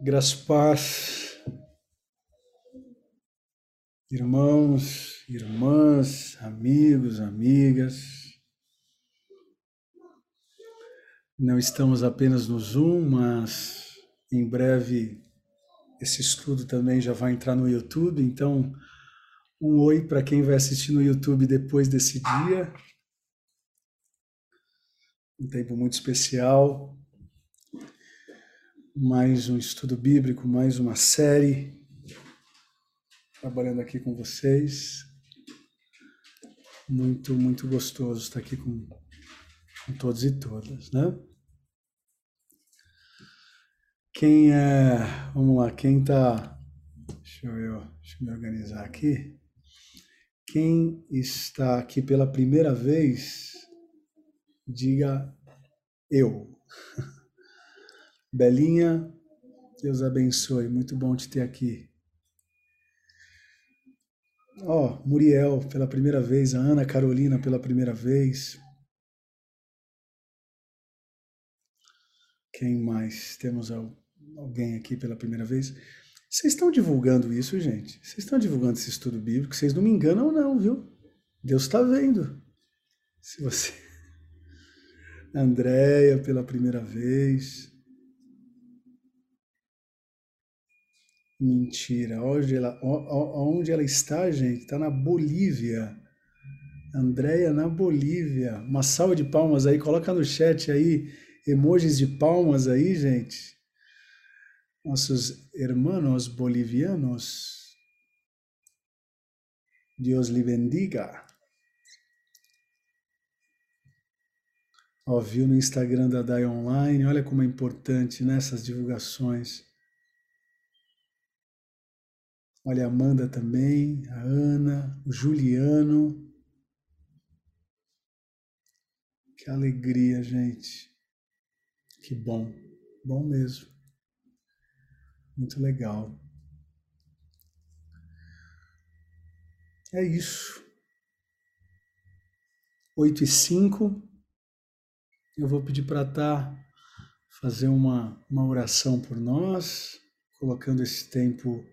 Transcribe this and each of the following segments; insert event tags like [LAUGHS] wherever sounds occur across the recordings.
Graças irmãos, irmãs, amigos, amigas. Não estamos apenas no Zoom, mas em breve esse estudo também já vai entrar no YouTube. Então, um oi para quem vai assistir no YouTube depois desse dia. Um tempo muito especial mais um estudo bíblico, mais uma série, trabalhando aqui com vocês. Muito, muito gostoso estar aqui com, com todos e todas, né? Quem é, vamos lá, quem tá, deixa eu, deixa eu me organizar aqui. Quem está aqui pela primeira vez, diga eu. [LAUGHS] Belinha, Deus abençoe, muito bom te ter aqui. Ó, oh, Muriel pela primeira vez, a Ana Carolina pela primeira vez. Quem mais? Temos alguém aqui pela primeira vez? Vocês estão divulgando isso, gente? Vocês estão divulgando esse estudo bíblico? Vocês não me enganam, não, viu? Deus está vendo. Se você. [LAUGHS] Andréia pela primeira vez. Mentira. Onde ela, onde ela está, gente? Está na Bolívia. Andréia na Bolívia. Uma salva de palmas aí. Coloca no chat aí emojis de palmas aí, gente. Nossos irmãos bolivianos. Deus lhe bendiga. Ó, viu no Instagram da DAI Online, olha como é importante nessas né, divulgações. Olha a Amanda também, a Ana, o Juliano. Que alegria, gente. Que bom. Bom mesmo. Muito legal. É isso. 8 e 5. Eu vou pedir para Tá fazer uma, uma oração por nós, colocando esse tempo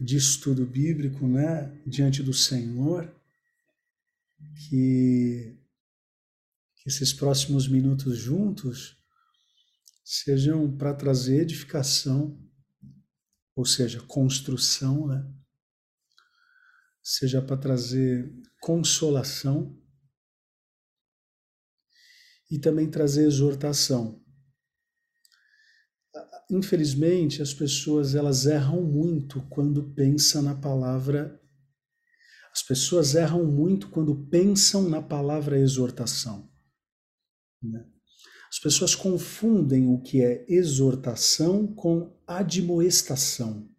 de estudo bíblico, né, diante do Senhor, que, que esses próximos minutos juntos sejam para trazer edificação, ou seja, construção, né? Seja para trazer consolação e também trazer exortação infelizmente, as pessoas elas erram muito quando pensam na palavra. As pessoas erram muito quando pensam na palavra exortação. Né? As pessoas confundem o que é exortação com admoestação.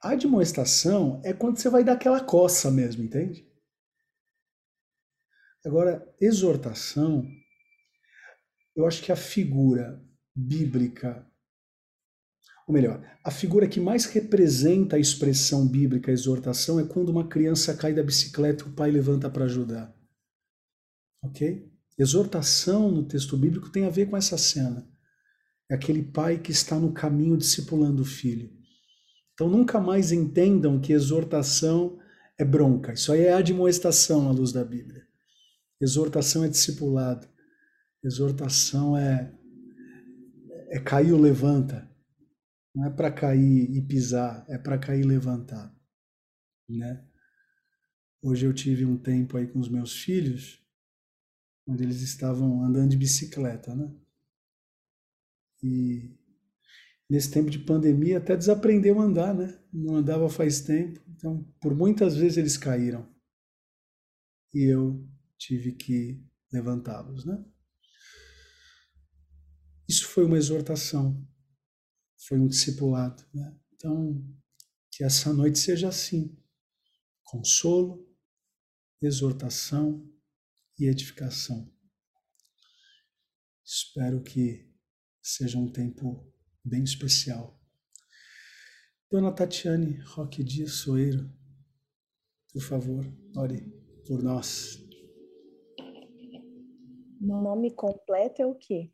Admoestação é quando você vai dar aquela coça mesmo, entende? Agora, exortação eu acho que a figura bíblica, ou melhor, a figura que mais representa a expressão bíblica, a exortação, é quando uma criança cai da bicicleta e o pai levanta para ajudar. Ok? Exortação no texto bíblico tem a ver com essa cena. É aquele pai que está no caminho discipulando o filho. Então nunca mais entendam que exortação é bronca. Isso aí é admoestação à luz da Bíblia. Exortação é discipulado. Exortação é, é cair ou levanta. Não é para cair e pisar, é para cair e levantar. Né? Hoje eu tive um tempo aí com os meus filhos, onde eles estavam andando de bicicleta, né? E nesse tempo de pandemia até desaprendeu a andar, né? Não andava faz tempo, então por muitas vezes eles caíram. E eu tive que levantá-los, né? Isso foi uma exortação, foi um discipulado. Né? Então, que essa noite seja assim: consolo, exortação e edificação. Espero que seja um tempo bem especial. Dona Tatiane Roque Dias Soeiro, por favor, ore por nós. Nome completo é o quê?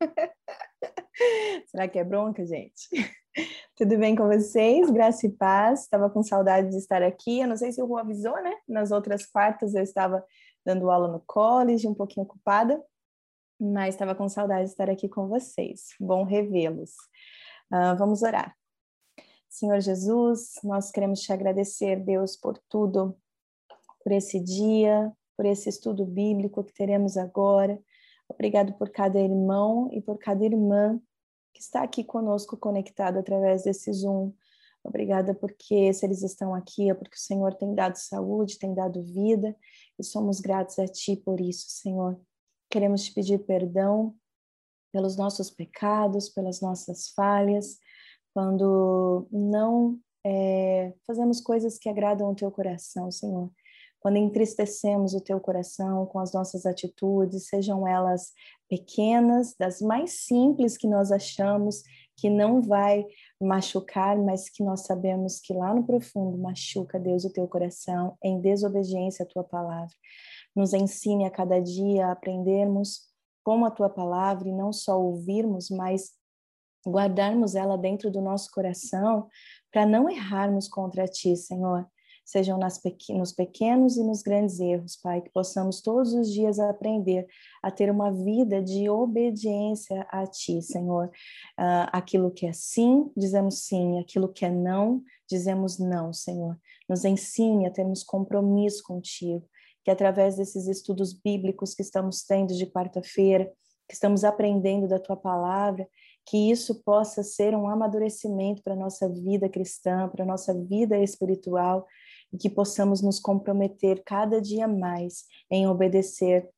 [LAUGHS] Será que é bronca, gente? [LAUGHS] Tudo bem com vocês? Graça e paz. Estava com saudade de estar aqui. Eu não sei se o Rua avisou, né? Nas outras quartas eu estava dando aula no college, um pouquinho ocupada, mas estava com saudade de estar aqui com vocês. Bom revê-los. Uh, vamos orar. Senhor Jesus, nós queremos te agradecer, Deus, por tudo, por esse dia, por esse estudo bíblico que teremos agora. Obrigado por cada irmão e por cada irmã que está aqui conosco conectado através desse Zoom. Obrigada porque se eles estão aqui é porque o Senhor tem dado saúde, tem dado vida e somos gratos a Ti por isso, Senhor. Queremos te pedir perdão pelos nossos pecados, pelas nossas falhas, quando não é, fazemos coisas que agradam o Teu coração, Senhor quando entristecemos o teu coração com as nossas atitudes, sejam elas pequenas, das mais simples que nós achamos que não vai machucar, mas que nós sabemos que lá no profundo machuca, Deus, o teu coração em desobediência à tua palavra. Nos ensine a cada dia a aprendermos como a tua palavra e não só ouvirmos, mas guardarmos ela dentro do nosso coração para não errarmos contra ti, Senhor sejam nas nos pequenos e nos grandes erros, Pai, que possamos todos os dias aprender a ter uma vida de obediência a Ti, Senhor. Uh, aquilo que é sim, dizemos sim, aquilo que é não, dizemos não, Senhor. Nos ensine a termos compromisso contigo, que através desses estudos bíblicos que estamos tendo de quarta-feira, que estamos aprendendo da Tua palavra, que isso possa ser um amadurecimento para a nossa vida cristã, para a nossa vida espiritual, e que possamos nos comprometer cada dia mais em obedecer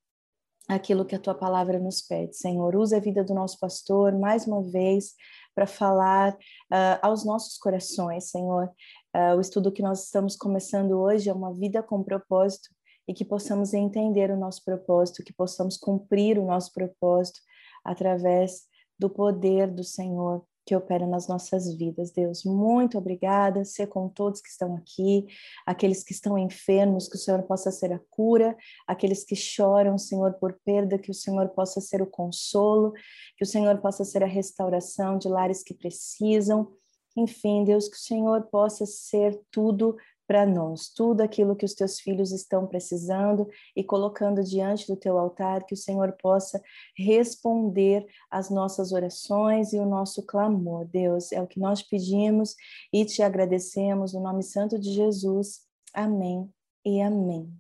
aquilo que a tua palavra nos pede. Senhor, usa a vida do nosso pastor mais uma vez para falar uh, aos nossos corações, Senhor. Uh, o estudo que nós estamos começando hoje é uma vida com propósito e que possamos entender o nosso propósito, que possamos cumprir o nosso propósito através do poder do Senhor que opera nas nossas vidas. Deus, muito obrigada. Ser com todos que estão aqui, aqueles que estão enfermos, que o Senhor possa ser a cura, aqueles que choram, Senhor, por perda, que o Senhor possa ser o consolo, que o Senhor possa ser a restauração de lares que precisam. Enfim, Deus, que o Senhor possa ser tudo para nós tudo aquilo que os teus filhos estão precisando e colocando diante do teu altar, que o Senhor possa responder às nossas orações e o nosso clamor. Deus, é o que nós pedimos e te agradecemos no nome santo de Jesus. Amém e amém.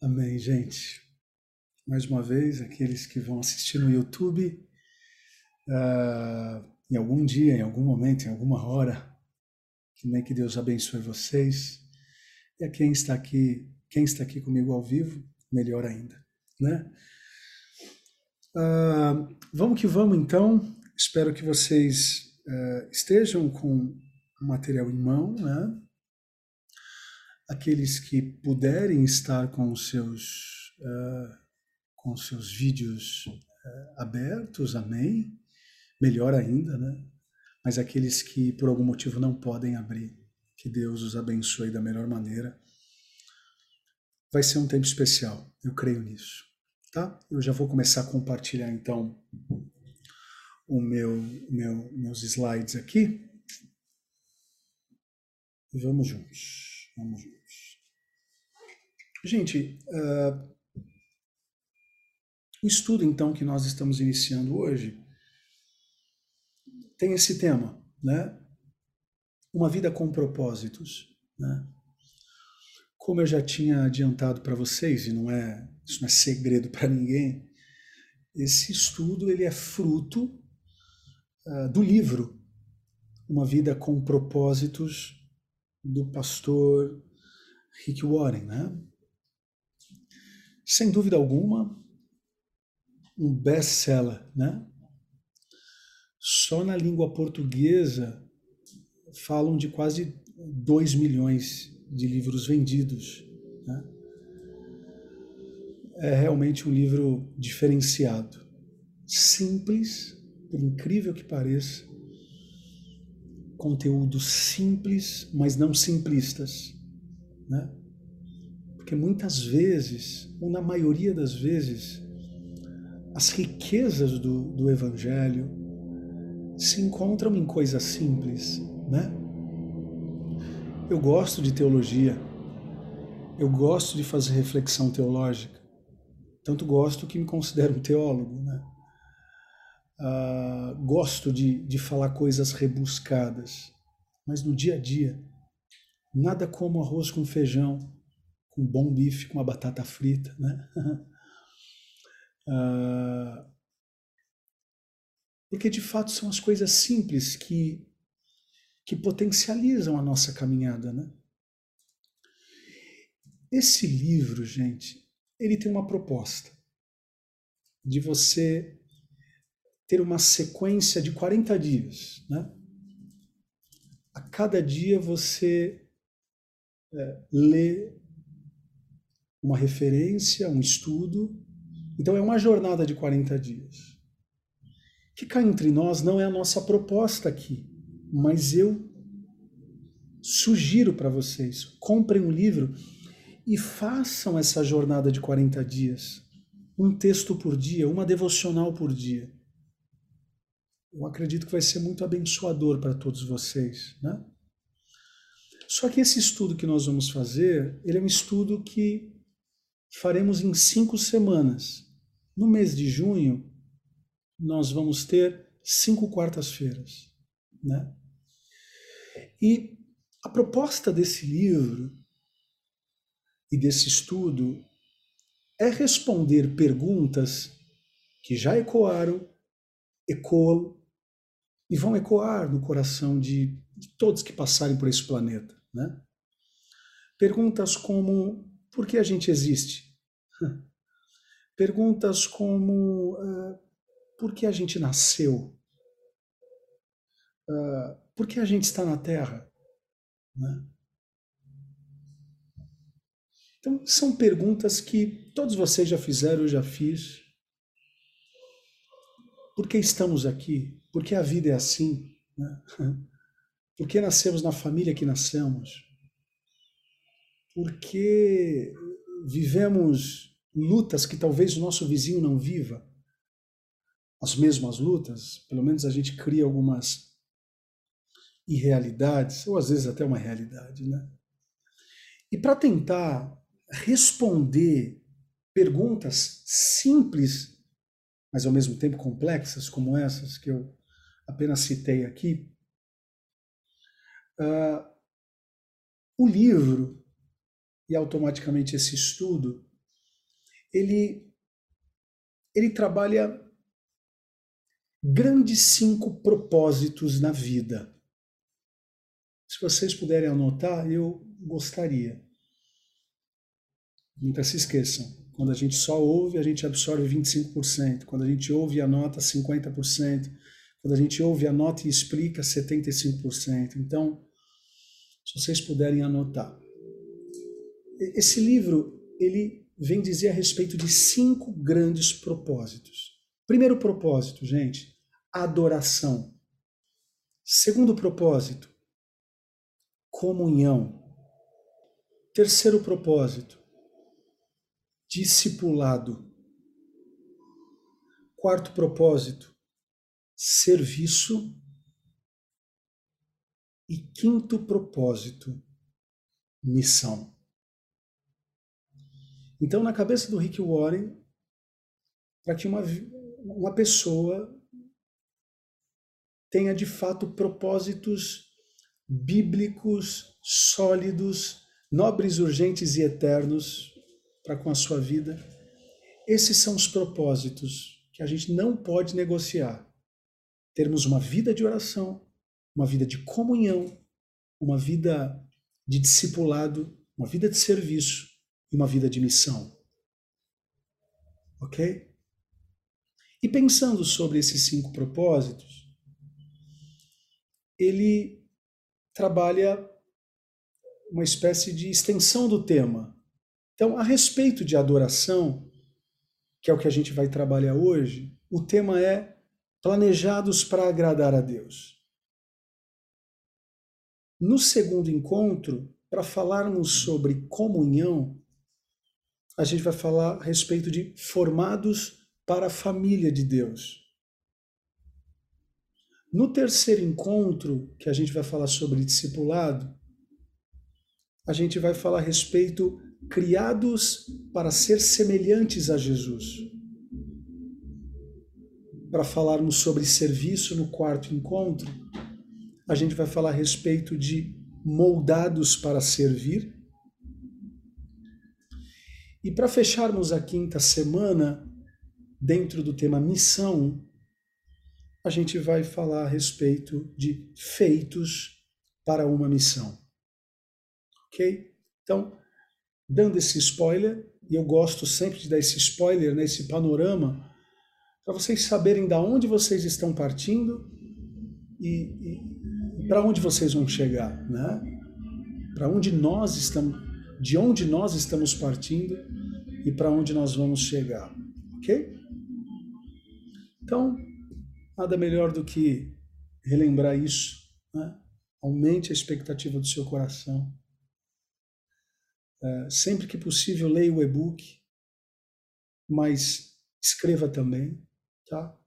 Amém, gente. Mais uma vez, aqueles que vão assistir no YouTube, uh, em algum dia, em algum momento, em alguma hora. Que que Deus abençoe vocês. E a quem está aqui, quem está aqui comigo ao vivo, melhor ainda, né? Uh, vamos que vamos então. Espero que vocês uh, estejam com o material em mão, né? Aqueles que puderem estar com os seus uh, com os seus vídeos abertos, amém melhor ainda, né? Mas aqueles que por algum motivo não podem abrir, que Deus os abençoe da melhor maneira. Vai ser um tempo especial, eu creio nisso, tá? Eu já vou começar a compartilhar então o meu, meu meus slides aqui. Vamos juntos, vamos juntos. Gente, uh, o estudo então que nós estamos iniciando hoje tem esse tema, né? Uma vida com propósitos, né? Como eu já tinha adiantado para vocês e não é isso não é segredo para ninguém, esse estudo ele é fruto uh, do livro Uma Vida com Propósitos do pastor Rick Warren, né? Sem dúvida alguma, um best-seller, né? Só na língua portuguesa falam de quase 2 milhões de livros vendidos. Né? É realmente um livro diferenciado. Simples, por incrível que pareça, conteúdos simples, mas não simplistas. Né? Porque muitas vezes, ou na maioria das vezes, as riquezas do, do Evangelho se encontram em coisas simples, né? Eu gosto de teologia, eu gosto de fazer reflexão teológica, tanto gosto que me considero um teólogo, né? Uh, gosto de, de falar coisas rebuscadas, mas no dia a dia, nada como arroz com feijão, com bom bife, com uma batata frita, né? uh, [LAUGHS] porque de fato são as coisas simples que, que potencializam a nossa caminhada, né? Esse livro, gente, ele tem uma proposta de você ter uma sequência de 40 dias. Né? A cada dia você é, lê uma referência, um estudo. Então é uma jornada de 40 dias. Que cá entre nós não é a nossa proposta aqui, mas eu sugiro para vocês: comprem um livro e façam essa jornada de 40 dias. Um texto por dia, uma devocional por dia eu acredito que vai ser muito abençoador para todos vocês, né? Só que esse estudo que nós vamos fazer, ele é um estudo que faremos em cinco semanas. No mês de junho, nós vamos ter cinco quartas-feiras, né? E a proposta desse livro e desse estudo é responder perguntas que já ecoaram, ecoam e vão ecoar no coração de, de todos que passarem por esse planeta. Né? Perguntas como: por que a gente existe? [LAUGHS] Perguntas como: uh, por que a gente nasceu? Uh, por que a gente está na Terra? Né? Então, são perguntas que todos vocês já fizeram, eu já fiz. Por que estamos aqui? Porque a vida é assim. Né? [LAUGHS] Porque nascemos na família que nascemos. Porque vivemos lutas que talvez o nosso vizinho não viva. As mesmas lutas, pelo menos a gente cria algumas irrealidades, ou às vezes até uma realidade, né? E para tentar responder perguntas simples, mas ao mesmo tempo complexas, como essas que eu apenas citei aqui, uh, o livro e automaticamente esse estudo, ele, ele trabalha grandes cinco propósitos na vida. Se vocês puderem anotar, eu gostaria. Nunca se esqueçam, quando a gente só ouve, a gente absorve 25%. Quando a gente ouve e anota, 50%. Quando a gente ouve, anota e explica 75%. Então, se vocês puderem anotar. Esse livro, ele vem dizer a respeito de cinco grandes propósitos. Primeiro propósito, gente, adoração. Segundo propósito, comunhão. Terceiro propósito, discipulado. Quarto propósito, serviço. E quinto propósito, missão. Então, na cabeça do Rick Warren, para que uma, uma pessoa tenha de fato propósitos bíblicos, sólidos, nobres, urgentes e eternos para com a sua vida, esses são os propósitos que a gente não pode negociar termos uma vida de oração, uma vida de comunhão, uma vida de discipulado, uma vida de serviço e uma vida de missão. Ok? E pensando sobre esses cinco propósitos, ele trabalha uma espécie de extensão do tema. Então, a respeito de adoração, que é o que a gente vai trabalhar hoje, o tema é planejados para agradar a Deus. No segundo encontro, para falarmos sobre comunhão, a gente vai falar a respeito de formados para a família de Deus. No terceiro encontro, que a gente vai falar sobre discipulado, a gente vai falar a respeito criados para ser semelhantes a Jesus. Para falarmos sobre serviço no quarto encontro, a gente vai falar a respeito de moldados para servir. E para fecharmos a quinta semana, dentro do tema missão, a gente vai falar a respeito de feitos para uma missão. Ok? Então, dando esse spoiler, e eu gosto sempre de dar esse spoiler, né, esse panorama, para vocês saberem da onde vocês estão partindo e, e para onde vocês vão chegar, né? Para onde nós estamos, de onde nós estamos partindo e para onde nós vamos chegar, ok? Então, nada melhor do que relembrar isso, né? Aumente a expectativa do seu coração é, sempre que possível, leia o e-book, mas escreva também, tá?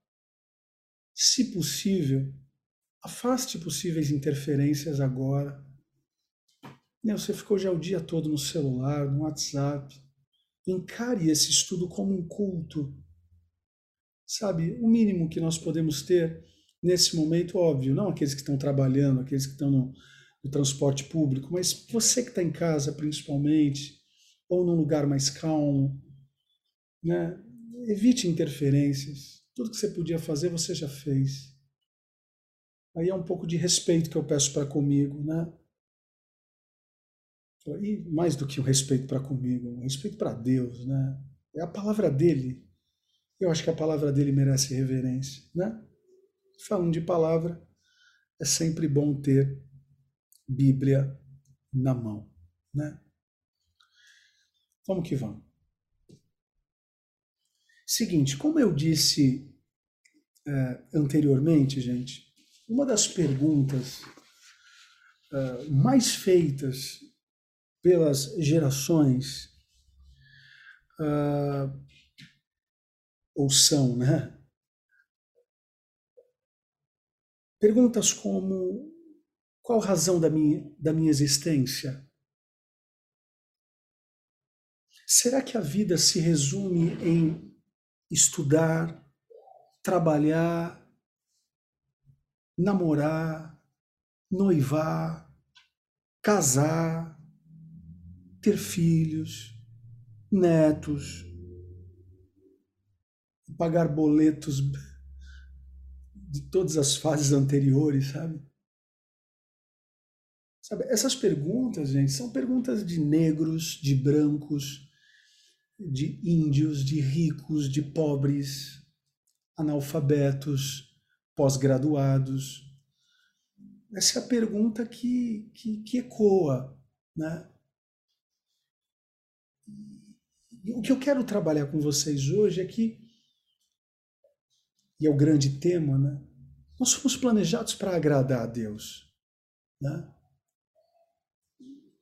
Se possível, afaste possíveis interferências agora. Você ficou já o dia todo no celular, no WhatsApp. Encare esse estudo como um culto. Sabe, o mínimo que nós podemos ter nesse momento, óbvio, não aqueles que estão trabalhando, aqueles que estão no, do transporte público, mas você que está em casa principalmente, ou num lugar mais calmo, né? evite interferências. Tudo que você podia fazer, você já fez. Aí é um pouco de respeito que eu peço para comigo, né? E mais do que o um respeito para comigo, um respeito para Deus, né? É a palavra dele. Eu acho que a palavra dele merece reverência, né? Falando de palavra, é sempre bom ter Bíblia na mão, né? Vamos que vamos. Seguinte, como eu disse é, anteriormente, gente, uma das perguntas é, mais feitas pelas gerações é, ou são, né? Perguntas como qual a razão da minha, da minha existência? Será que a vida se resume em estudar, trabalhar, namorar, noivar, casar, ter filhos, netos, pagar boletos de todas as fases anteriores, sabe? Sabe, essas perguntas, gente, são perguntas de negros, de brancos, de índios, de ricos, de pobres, analfabetos, pós-graduados. Essa é a pergunta que, que, que ecoa, né? O que eu quero trabalhar com vocês hoje é que, e é o grande tema, né? Nós somos planejados para agradar a Deus, né?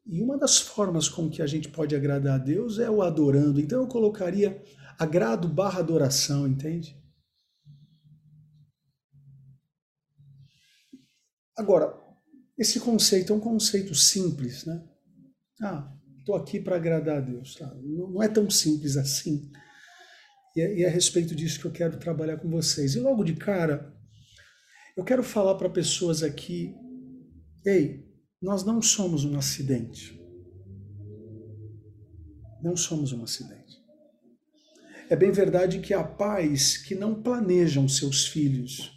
E uma das formas com que a gente pode agradar a Deus é o adorando. Então eu colocaria agrado barra adoração, entende? Agora, esse conceito é um conceito simples, né? Ah, estou aqui para agradar a Deus. Tá? Não é tão simples assim. E é, e é a respeito disso que eu quero trabalhar com vocês. E logo de cara, eu quero falar para pessoas aqui: ei, nós não somos um acidente. Não somos um acidente. É bem verdade que há pais que não planejam seus filhos,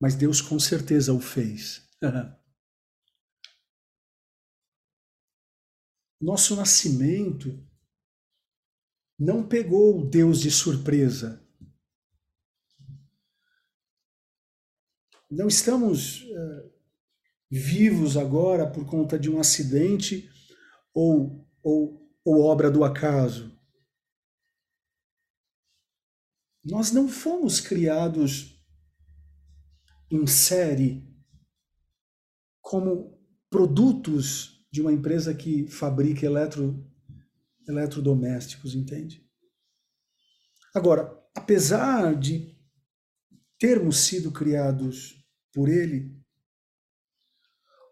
mas Deus com certeza o fez. [LAUGHS] Nosso nascimento não pegou Deus de surpresa. Não estamos uh, vivos agora por conta de um acidente ou, ou, ou obra do acaso. Nós não fomos criados em série como produtos de uma empresa que fabrica eletro, eletrodomésticos, entende? Agora, apesar de termos sido criados por Ele,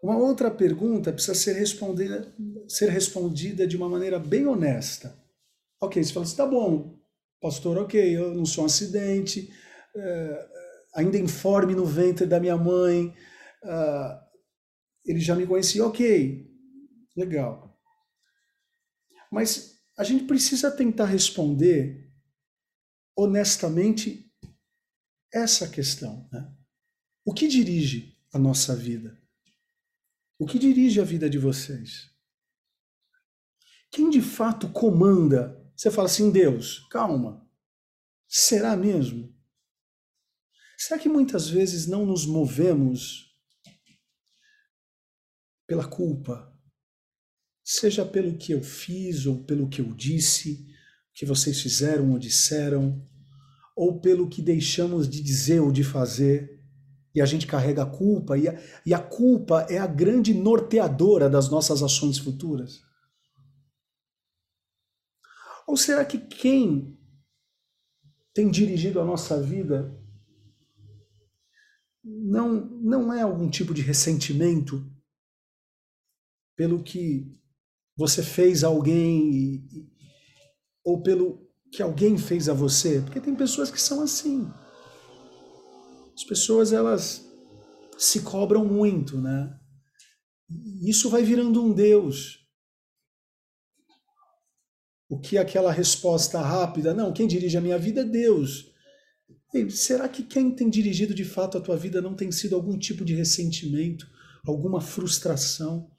uma outra pergunta precisa ser respondida, ser respondida de uma maneira bem honesta. Ok, você fala assim, tá bom, pastor, ok, eu não sou um acidente, é, ainda informe no ventre da minha mãe, uh, ele já me conhecia, ok, legal. Mas a gente precisa tentar responder honestamente essa questão. Né? O que dirige a nossa vida? O que dirige a vida de vocês? Quem de fato comanda? Você fala assim, Deus, calma. Será mesmo? Será que muitas vezes não nos movemos pela culpa? Seja pelo que eu fiz ou pelo que eu disse, que vocês fizeram ou disseram, ou pelo que deixamos de dizer ou de fazer, e a gente carrega a culpa, e a, e a culpa é a grande norteadora das nossas ações futuras? Ou será que quem tem dirigido a nossa vida não, não é algum tipo de ressentimento pelo que você fez a alguém ou pelo que alguém fez a você? Porque tem pessoas que são assim. As pessoas elas se cobram muito, né? Isso vai virando um Deus. O que aquela resposta rápida? Não, quem dirige a minha vida é Deus. E será que quem tem dirigido de fato a tua vida não tem sido algum tipo de ressentimento, alguma frustração?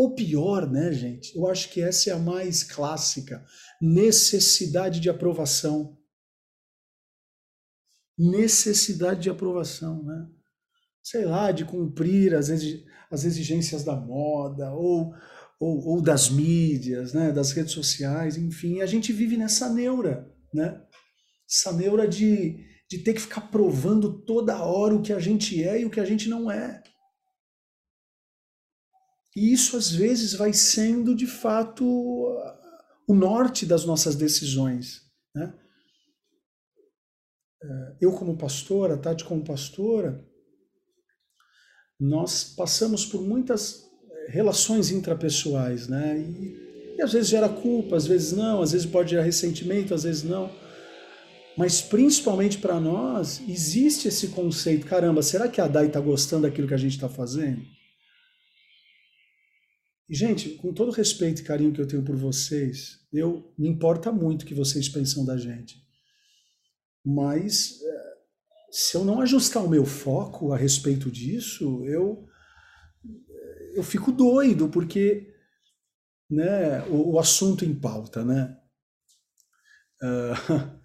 Ou pior, né, gente? Eu acho que essa é a mais clássica: necessidade de aprovação necessidade de aprovação, né? Sei lá, de cumprir as, exigências da moda ou, ou, ou, das mídias, né? das redes sociais, enfim. A gente vive nessa neura, né? Essa neura de, de ter que ficar provando toda hora o que a gente é e o que a gente não é. E isso às vezes vai sendo de fato o norte das nossas decisões. Né? Eh, eu como pastora, Tati como pastora, nós passamos por muitas eh, relações intrapessoais, né? E, e, às vezes gera culpa, às vezes não, às vezes pode gerar ressentimento, às vezes não. Mas principalmente para nós, existe esse conceito: caramba, será que a Dai está gostando daquilo que a gente está fazendo? E, gente, com todo respeito e carinho que eu tenho por vocês, eu me importa muito o que vocês pensam da gente. Mas eh, se eu não ajustar o meu foco a respeito disso, eu eu fico doido porque né, o, o assunto em pauta, né? Uh,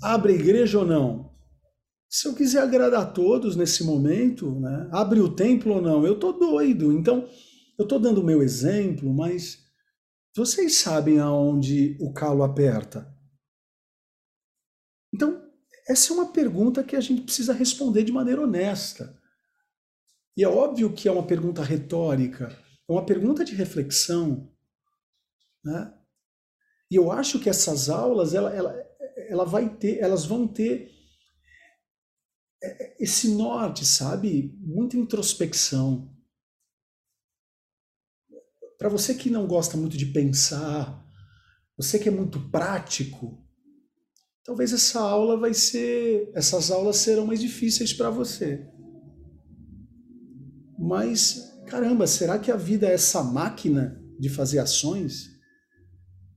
[LAUGHS] abre igreja ou não? Se eu quiser agradar a todos nesse momento, né, abre o templo ou não? Eu tô doido. Então, eu tô dando o meu exemplo, mas vocês sabem aonde o calo aperta. Então, essa é uma pergunta que a gente precisa responder de maneira honesta. E é óbvio que é uma pergunta retórica, é uma pergunta de reflexão. Né? E eu acho que essas aulas, ela, ela, ela vai ter, elas vão ter esse norte, sabe? Muita introspecção. Para você que não gosta muito de pensar, você que é muito prático, talvez essa aula vai ser, essas aulas serão mais difíceis para você. Mas, caramba, será que a vida é essa máquina de fazer ações?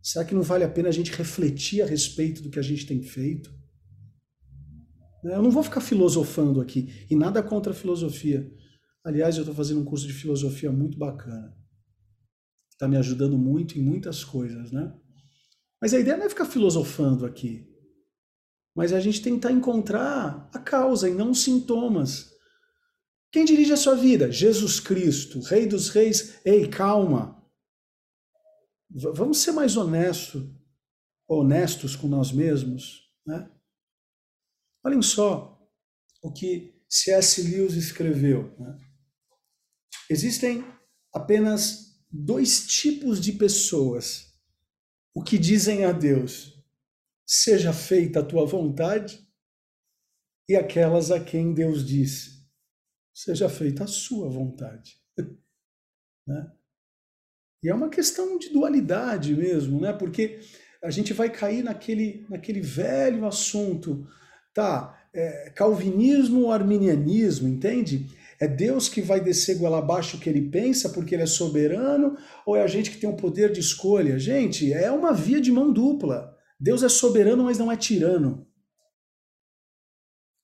Será que não vale a pena a gente refletir a respeito do que a gente tem feito? Eu não vou ficar filosofando aqui, e nada contra a filosofia. Aliás, eu estou fazendo um curso de filosofia muito bacana. Está me ajudando muito em muitas coisas, né? Mas a ideia não é ficar filosofando aqui mas a gente tentar encontrar a causa e não os sintomas. Quem dirige a sua vida? Jesus Cristo, Rei dos Reis. Ei, calma. V vamos ser mais honestos, honestos com nós mesmos, né? Olhem só o que C.S. Lewis escreveu. Né? Existem apenas dois tipos de pessoas o que dizem a Deus: seja feita a tua vontade, e aquelas a quem Deus diz: seja feita a sua vontade. [LAUGHS] né? E é uma questão de dualidade mesmo, né? Porque a gente vai cair naquele, naquele velho assunto, tá? É, calvinismo ou arminianismo, entende? É Deus que vai descer goela abaixo o que ele pensa porque ele é soberano, ou é a gente que tem o um poder de escolha? Gente, é uma via de mão dupla. Deus é soberano, mas não é tirano.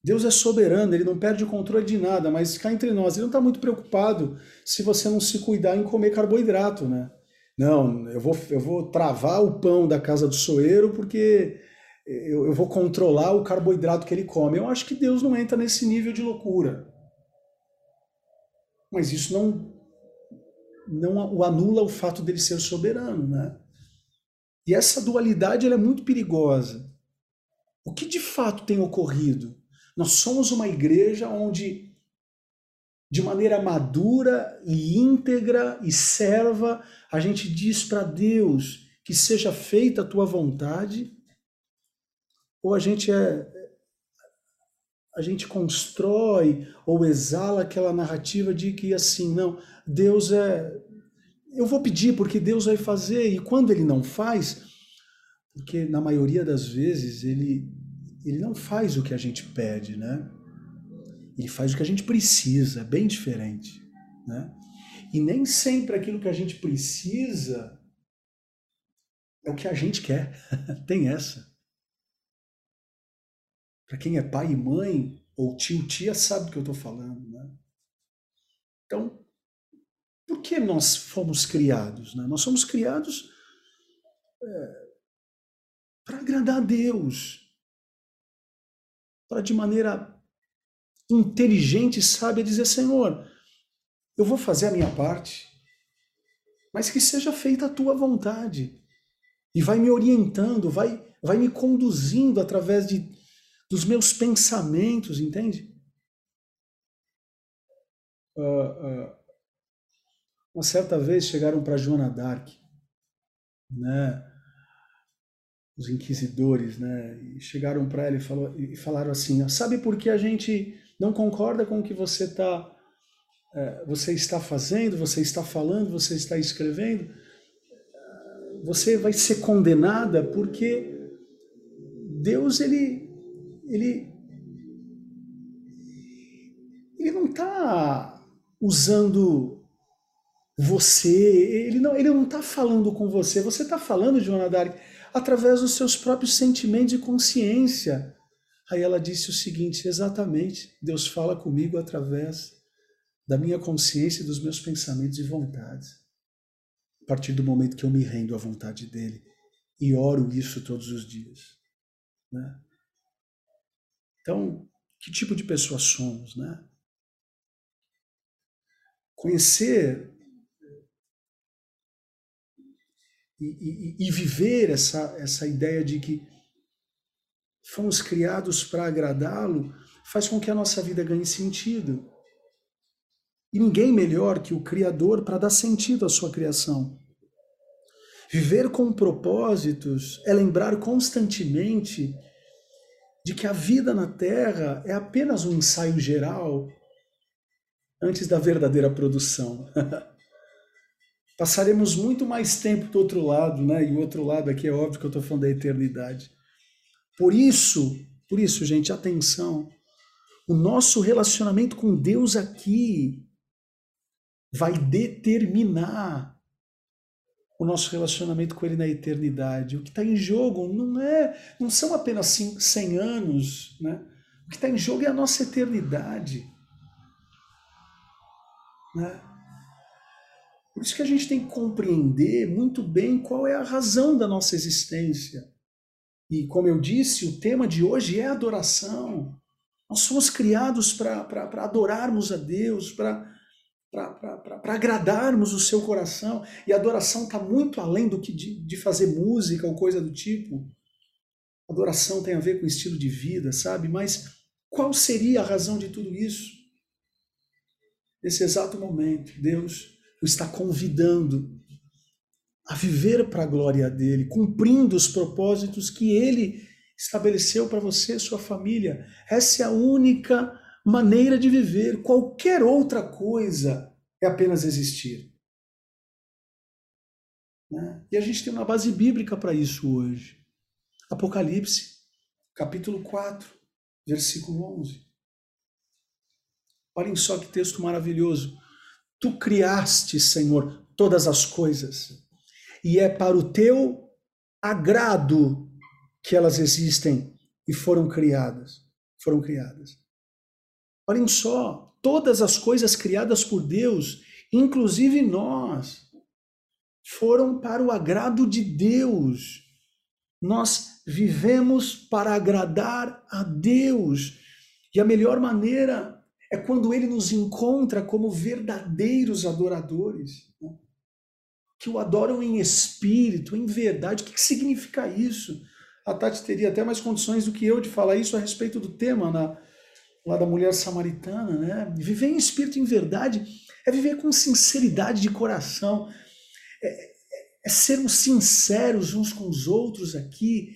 Deus é soberano, ele não perde o controle de nada, mas cá entre nós, ele não está muito preocupado se você não se cuidar em comer carboidrato, né? Não, eu vou, eu vou travar o pão da casa do soeiro porque eu, eu vou controlar o carboidrato que ele come. Eu acho que Deus não entra nesse nível de loucura. Mas isso não, não o anula o fato dele ser soberano, né? E essa dualidade é muito perigosa. O que de fato tem ocorrido? Nós somos uma igreja onde, de maneira madura e íntegra e serva, a gente diz para Deus que seja feita a tua vontade, ou a gente é a gente constrói ou exala aquela narrativa de que assim, não, Deus é. Eu vou pedir porque Deus vai fazer, e quando ele não faz, porque na maioria das vezes ele, ele não faz o que a gente pede, né? Ele faz o que a gente precisa, bem diferente, né? E nem sempre aquilo que a gente precisa é o que a gente quer. [LAUGHS] Tem essa. Para quem é pai e mãe, ou tio, tia, sabe do que eu estou falando. Né? Então, por que nós fomos criados? Né? Nós somos criados é, para agradar a Deus, para de maneira inteligente e sábia dizer: Senhor, eu vou fazer a minha parte, mas que seja feita a tua vontade. E vai me orientando, vai, vai me conduzindo através de dos meus pensamentos, entende? Uh, uh, uma certa vez chegaram para Joana Dark, né? Os inquisidores, né? E chegaram para ela e, falou, e falaram assim: sabe por que a gente não concorda com o que você tá, é, você está fazendo, você está falando, você está escrevendo? Você vai ser condenada porque Deus ele ele, ele não está usando você, ele não ele não está falando com você, você está falando, Joana Dark, através dos seus próprios sentimentos e consciência. Aí ela disse o seguinte: exatamente, Deus fala comigo através da minha consciência e dos meus pensamentos e vontades. A partir do momento que eu me rendo à vontade dele e oro isso todos os dias. Né? Então, que tipo de pessoa somos, né? Conhecer e, e, e viver essa, essa ideia de que fomos criados para agradá-lo faz com que a nossa vida ganhe sentido. E ninguém melhor que o Criador para dar sentido à sua criação. Viver com propósitos é lembrar constantemente de que a vida na Terra é apenas um ensaio geral antes da verdadeira produção. [LAUGHS] Passaremos muito mais tempo do outro lado, né? E o outro lado aqui é óbvio que eu estou falando da eternidade. Por isso, por isso, gente, atenção. O nosso relacionamento com Deus aqui vai determinar o nosso relacionamento com Ele na eternidade. O que está em jogo não é, não são apenas 100 anos, né? O que está em jogo é a nossa eternidade. Né? Por isso que a gente tem que compreender muito bem qual é a razão da nossa existência. E como eu disse, o tema de hoje é adoração. Nós somos criados para adorarmos a Deus, para para agradarmos o seu coração. E a adoração está muito além do que de, de fazer música ou coisa do tipo. Adoração tem a ver com estilo de vida, sabe? Mas qual seria a razão de tudo isso? Nesse exato momento, Deus o está convidando a viver para a glória dele, cumprindo os propósitos que ele estabeleceu para você e sua família. Essa é a única maneira de viver. Qualquer outra coisa é apenas existir. Né? E a gente tem uma base bíblica para isso hoje. Apocalipse, capítulo 4, versículo 11. Olhem só que texto maravilhoso. Tu criaste, Senhor, todas as coisas, e é para o teu agrado que elas existem e foram criadas. Foram criadas. Olhem só, todas as coisas criadas por Deus, inclusive nós, foram para o agrado de Deus. Nós vivemos para agradar a Deus. E a melhor maneira é quando Ele nos encontra como verdadeiros adoradores, né? que o adoram em espírito, em verdade. O que significa isso? A Tati teria até mais condições do que eu de falar isso a respeito do tema na, lá da mulher samaritana, né? Viver em espírito, em verdade, é viver com sinceridade de coração, é, é, é sermos sinceros uns com os outros aqui,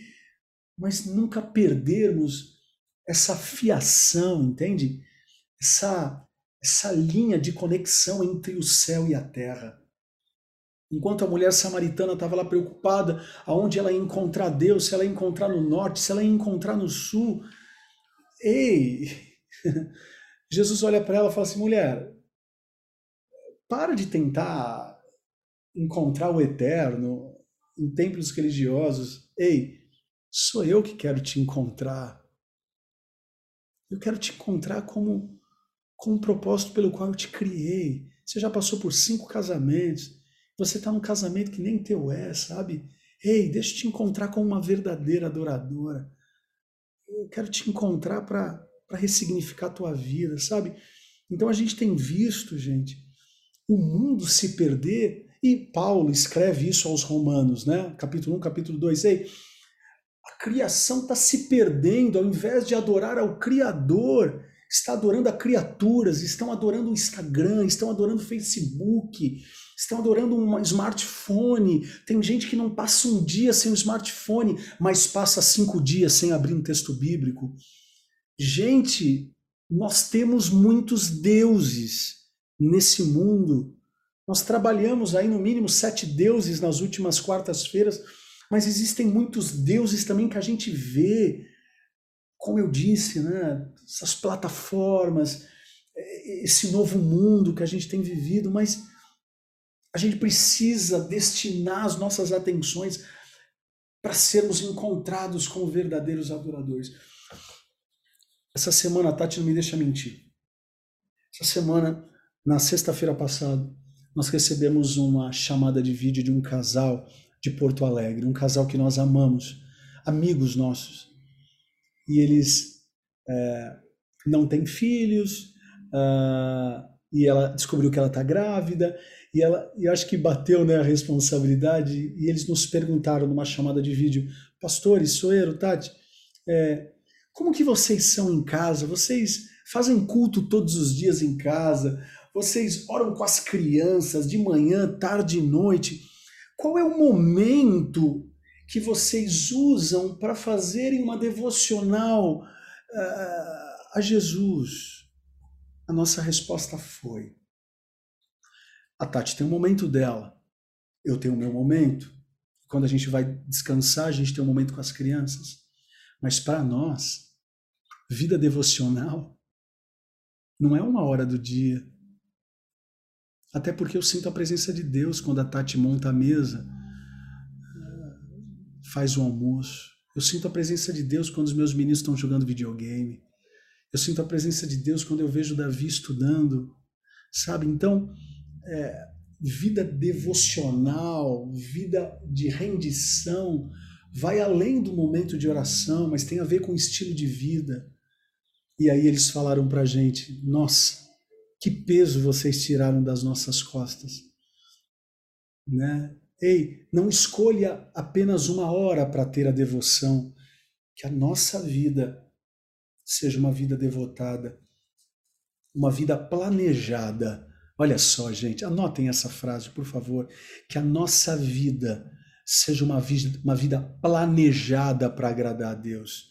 mas nunca perdermos essa fiação, entende? Essa, essa linha de conexão entre o céu e a terra. Enquanto a mulher samaritana estava lá preocupada aonde ela ia encontrar Deus, se ela ia encontrar no norte, se ela ia encontrar no sul. Ei! [LAUGHS] Jesus olha para ela e fala assim: mulher, para de tentar encontrar o eterno em templos religiosos. Ei, sou eu que quero te encontrar. Eu quero te encontrar como, com um propósito pelo qual eu te criei. Você já passou por cinco casamentos. Você está num casamento que nem teu é, sabe? Ei, deixa eu te encontrar como uma verdadeira adoradora. Eu quero te encontrar para ressignificar a tua vida, sabe? Então a gente tem visto, gente, o mundo se perder, e Paulo escreve isso aos Romanos, né? Capítulo 1, capítulo 2. Ei, a criação está se perdendo, ao invés de adorar ao Criador, está adorando a criaturas, estão adorando o Instagram, estão adorando o Facebook, estão adorando um smartphone. Tem gente que não passa um dia sem um smartphone, mas passa cinco dias sem abrir um texto bíblico. Gente, nós temos muitos deuses nesse mundo. Nós trabalhamos aí no mínimo sete deuses nas últimas quartas-feiras, mas existem muitos deuses também que a gente vê, como eu disse, né? essas plataformas, esse novo mundo que a gente tem vivido, mas a gente precisa destinar as nossas atenções para sermos encontrados como verdadeiros adoradores. Essa semana, a Tati não me deixa mentir. Essa semana, na sexta-feira passada, nós recebemos uma chamada de vídeo de um casal de Porto Alegre, um casal que nós amamos, amigos nossos. E eles é, não têm filhos, uh, e ela descobriu que ela está grávida, e ela, e acho que bateu né, a responsabilidade, e eles nos perguntaram numa chamada de vídeo, pastores, Soeiro, Tati, é, como que vocês são em casa? Vocês fazem culto todos os dias em casa? Vocês oram com as crianças de manhã, tarde e noite? Qual é o momento que vocês usam para fazerem uma devocional uh, a Jesus? A nossa resposta foi: a Tati tem um momento dela, eu tenho o meu momento. Quando a gente vai descansar, a gente tem um momento com as crianças. Mas para nós, vida devocional não é uma hora do dia. Até porque eu sinto a presença de Deus quando a Tati monta a mesa, faz o almoço. Eu sinto a presença de Deus quando os meus meninos estão jogando videogame. Eu sinto a presença de Deus quando eu vejo Davi estudando, sabe? Então, é, vida devocional, vida de rendição, vai além do momento de oração, mas tem a ver com o estilo de vida. E aí eles falaram para a gente: nossa, que peso vocês tiraram das nossas costas. Né? Ei, não escolha apenas uma hora para ter a devoção, que a nossa vida seja uma vida devotada, uma vida planejada Olha só, gente, anotem essa frase, por favor. Que a nossa vida seja uma vida, uma vida planejada para agradar a Deus.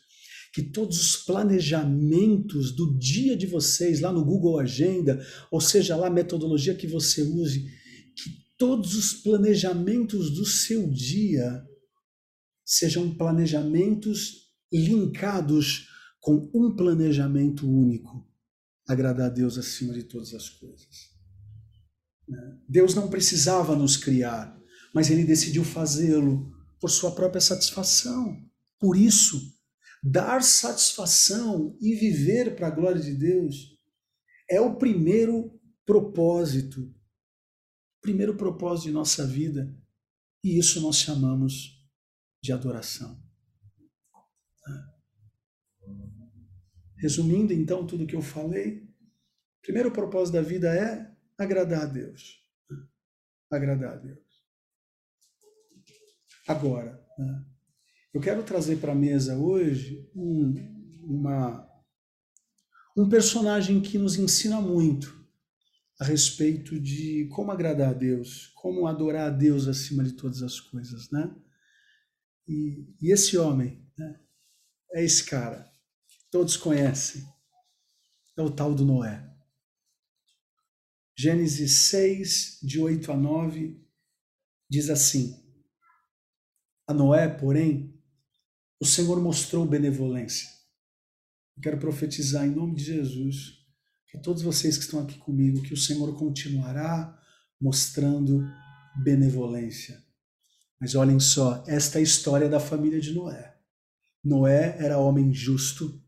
Que todos os planejamentos do dia de vocês, lá no Google Agenda, ou seja lá a metodologia que você use, que todos os planejamentos do seu dia sejam planejamentos linkados com um planejamento único agradar a Deus acima de todas as coisas. Né? Deus não precisava nos criar, mas ele decidiu fazê-lo por sua própria satisfação. Por isso, dar satisfação e viver para a glória de Deus é o primeiro propósito, primeiro propósito de nossa vida, e isso nós chamamos de adoração. Resumindo então tudo que eu falei, primeiro propósito da vida é agradar a Deus. Agradar a Deus. Agora, né, eu quero trazer para a mesa hoje um, uma, um personagem que nos ensina muito a respeito de como agradar a Deus, como adorar a Deus acima de todas as coisas, né? E, e esse homem né, é esse cara, todos conhecem, é o tal do Noé. Gênesis 6, de 8 a 9, diz assim: A Noé, porém, o Senhor mostrou benevolência. Eu quero profetizar em nome de Jesus para todos vocês que estão aqui comigo que o Senhor continuará mostrando benevolência. Mas olhem só, esta é a história da família de Noé. Noé era homem justo,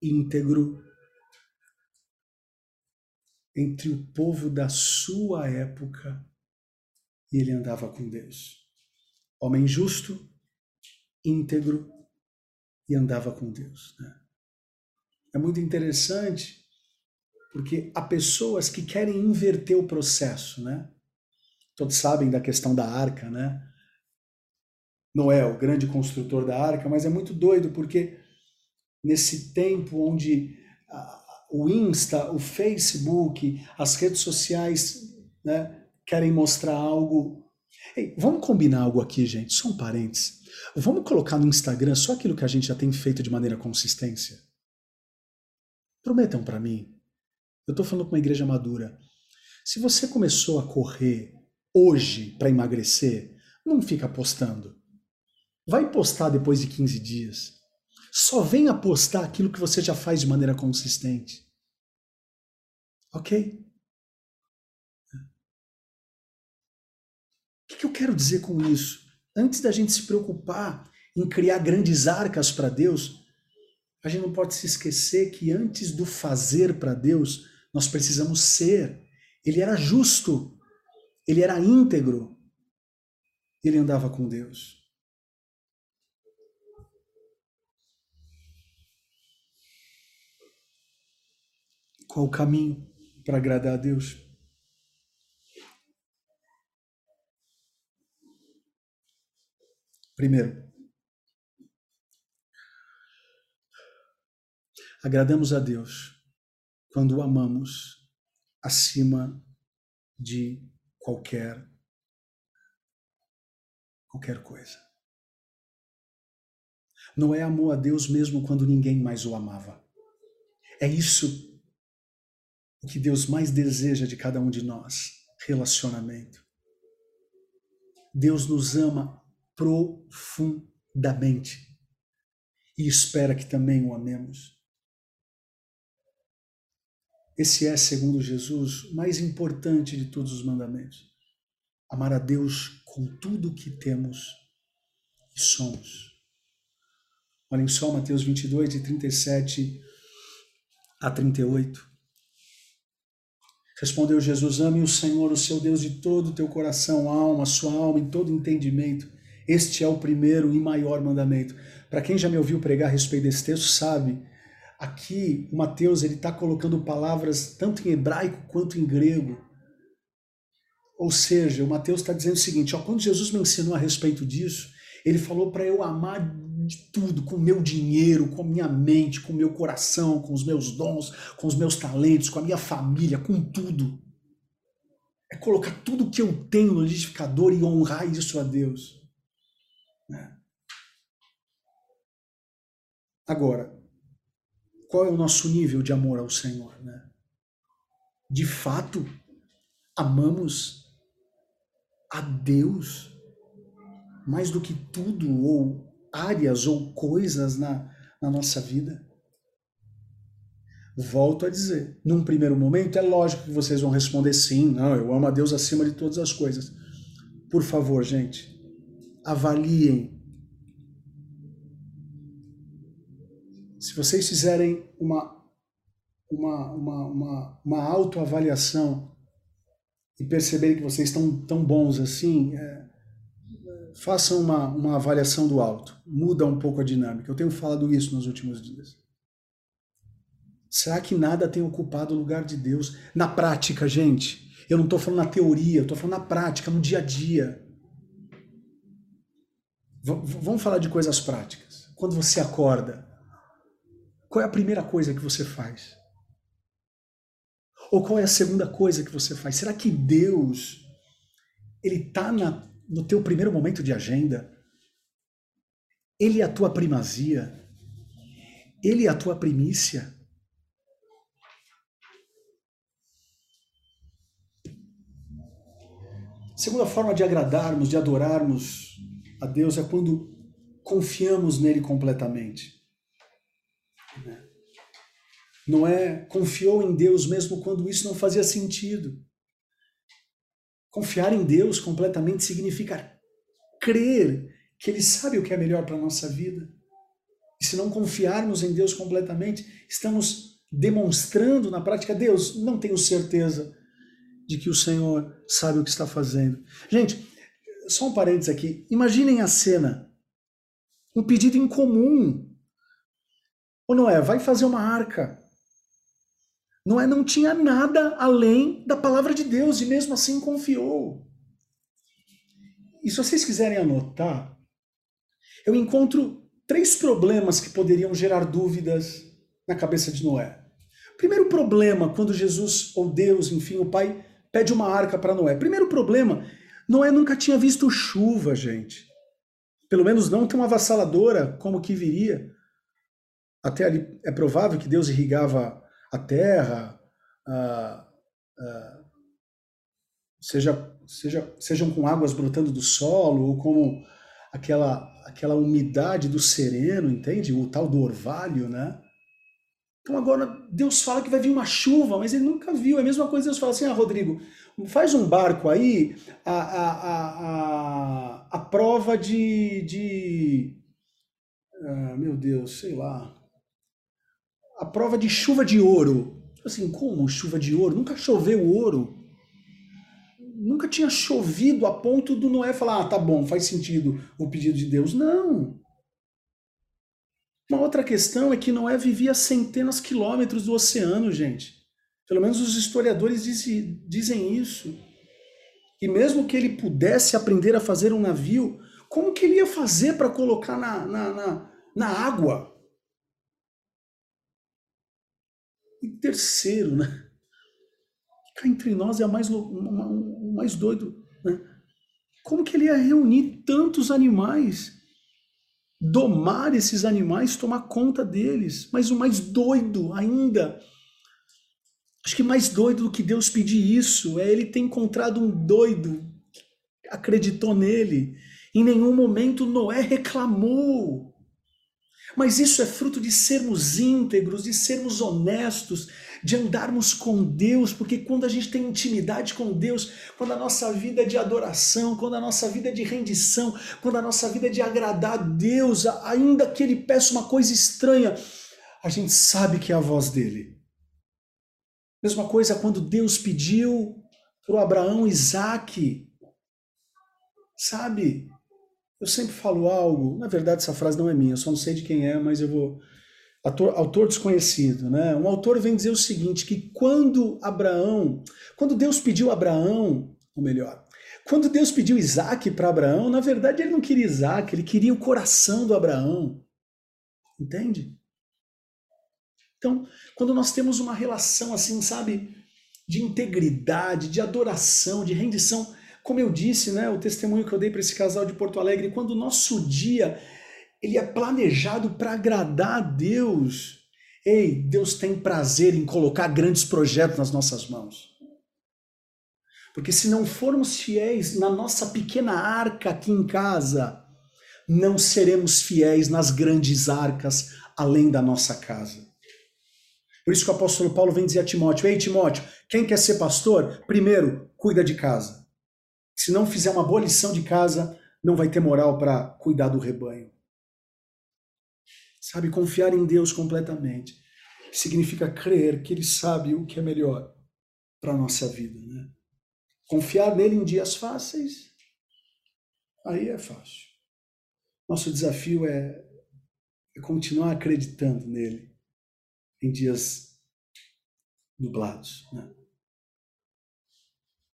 íntegro, entre o povo da sua época e ele andava com Deus. Homem justo, íntegro e andava com Deus. Né? É muito interessante porque há pessoas que querem inverter o processo, né? Todos sabem da questão da arca, né? Noé, o grande construtor da arca, mas é muito doido porque nesse tempo onde o Insta, o Facebook, as redes sociais né, querem mostrar algo. Ei, vamos combinar algo aqui, gente, só um parênteses. Vamos colocar no Instagram só aquilo que a gente já tem feito de maneira consistência? Prometam para mim. Eu estou falando com uma igreja madura. Se você começou a correr hoje para emagrecer, não fica postando. Vai postar depois de 15 dias. Só venha postar aquilo que você já faz de maneira consistente. Ok? O que eu quero dizer com isso? Antes da gente se preocupar em criar grandes arcas para Deus, a gente não pode se esquecer que antes do fazer para Deus, nós precisamos ser. Ele era justo, ele era íntegro, ele andava com Deus. Qual o caminho? para agradar a Deus? Primeiro, agradamos a Deus quando o amamos acima de qualquer qualquer coisa. Noé amou a Deus mesmo quando ninguém mais o amava. É isso o que Deus mais deseja de cada um de nós: relacionamento. Deus nos ama profundamente e espera que também o amemos. Esse é, segundo Jesus, o mais importante de todos os mandamentos. Amar a Deus com tudo o que temos e somos. Olhem só Mateus 22, de 37 a 38. Respondeu Jesus: Ame o Senhor, o seu Deus, de todo o teu coração, alma, sua alma, em todo entendimento. Este é o primeiro e maior mandamento. Para quem já me ouviu pregar a respeito desse texto, sabe, aqui o Mateus ele está colocando palavras tanto em hebraico quanto em grego. Ou seja, o Mateus está dizendo o seguinte: ó, quando Jesus me ensinou a respeito disso, ele falou para eu amar de tudo, com meu dinheiro, com minha mente, com meu coração, com os meus dons, com os meus talentos, com a minha família, com tudo. colocar tudo que eu tenho no liquidificador e honrar isso a Deus. Né? Agora, qual é o nosso nível de amor ao Senhor? Né? De fato, amamos a Deus mais do que tudo, ou áreas ou coisas na, na nossa vida? Volto a dizer, num primeiro momento é lógico que vocês vão responder sim, não, eu amo a Deus acima de todas as coisas. Por favor, gente, avaliem. Se vocês fizerem uma, uma, uma, uma, uma autoavaliação e perceberem que vocês estão tão bons assim, é, façam uma, uma avaliação do alto. Muda um pouco a dinâmica. Eu tenho falado isso nos últimos dias. Será que nada tem ocupado o lugar de Deus? Na prática, gente. Eu não estou falando na teoria, eu estou falando na prática, no dia a dia. V vamos falar de coisas práticas. Quando você acorda, qual é a primeira coisa que você faz? Ou qual é a segunda coisa que você faz? Será que Deus ele está no teu primeiro momento de agenda? Ele é a tua primazia? Ele é a tua primícia? Segunda forma de agradarmos, de adorarmos a Deus é quando confiamos nele completamente. Noé confiou em Deus mesmo quando isso não fazia sentido. Confiar em Deus completamente significa crer que Ele sabe o que é melhor para a nossa vida. E se não confiarmos em Deus completamente, estamos demonstrando na prática, Deus, não tenho certeza de que o Senhor sabe o que está fazendo. Gente, só um parênteses aqui. Imaginem a cena. Um pedido incomum. Ou não é? Vai fazer uma arca. Noé não tinha nada além da palavra de Deus e mesmo assim confiou. E se vocês quiserem anotar, eu encontro três problemas que poderiam gerar dúvidas na cabeça de Noé. Primeiro problema, quando Jesus, ou Deus, enfim, o Pai, pede uma arca para Noé. Primeiro problema, Noé nunca tinha visto chuva, gente. Pelo menos não tão avassaladora como que viria. Até ali é provável que Deus irrigava a terra, a, a, seja, seja, sejam com águas brotando do solo, ou como aquela, aquela umidade do sereno, entende? O tal do orvalho, né? Então agora Deus fala que vai vir uma chuva, mas ele nunca viu. É a mesma coisa Deus fala assim: ah, Rodrigo, faz um barco aí, a, a, a, a, a prova de. de ah, meu Deus, sei lá. A prova de chuva de ouro. Assim, como chuva de ouro? Nunca choveu ouro. Nunca tinha chovido a ponto do Noé falar: ah, tá bom, faz sentido o pedido de Deus. Não. Uma outra questão é que Noé vivia centenas de quilômetros do oceano, gente. Pelo menos os historiadores dizem isso. E mesmo que ele pudesse aprender a fazer um navio, como que ele ia fazer para colocar na, na, na, na, água? E terceiro, né? Cá entre nós é o mais, mais doido. Né? Como que ele ia reunir tantos animais? domar esses animais, tomar conta deles. Mas o mais doido ainda, acho que mais doido do que Deus pedir isso, é ele ter encontrado um doido que acreditou nele. Em nenhum momento Noé reclamou. Mas isso é fruto de sermos íntegros, de sermos honestos, de andarmos com Deus, porque quando a gente tem intimidade com Deus, quando a nossa vida é de adoração, quando a nossa vida é de rendição, quando a nossa vida é de agradar a Deus, ainda que Ele peça uma coisa estranha, a gente sabe que é a voz dele. Mesma coisa quando Deus pediu para Abraão Isaac, sabe? Eu sempre falo algo, na verdade essa frase não é minha, eu só não sei de quem é, mas eu vou Autor, autor, desconhecido, né? Um autor vem dizer o seguinte: que quando Abraão, quando Deus pediu Abraão, ou melhor, quando Deus pediu Isaac para Abraão, na verdade ele não queria Isaac, ele queria o coração do Abraão. Entende? Então, quando nós temos uma relação assim, sabe, de integridade, de adoração, de rendição. Como eu disse, né, o testemunho que eu dei para esse casal de Porto Alegre, quando o nosso dia ele é planejado para agradar a Deus. Ei, Deus tem prazer em colocar grandes projetos nas nossas mãos. Porque se não formos fiéis na nossa pequena arca aqui em casa, não seremos fiéis nas grandes arcas além da nossa casa. Por isso que o apóstolo Paulo vem dizer a Timóteo: Ei, Timóteo, quem quer ser pastor, primeiro, cuida de casa. Se não fizer uma boa lição de casa, não vai ter moral para cuidar do rebanho. Sabe, confiar em Deus completamente significa crer que Ele sabe o que é melhor para a nossa vida. Né? Confiar nele em dias fáceis, aí é fácil. Nosso desafio é, é continuar acreditando nele em dias nublados. Né?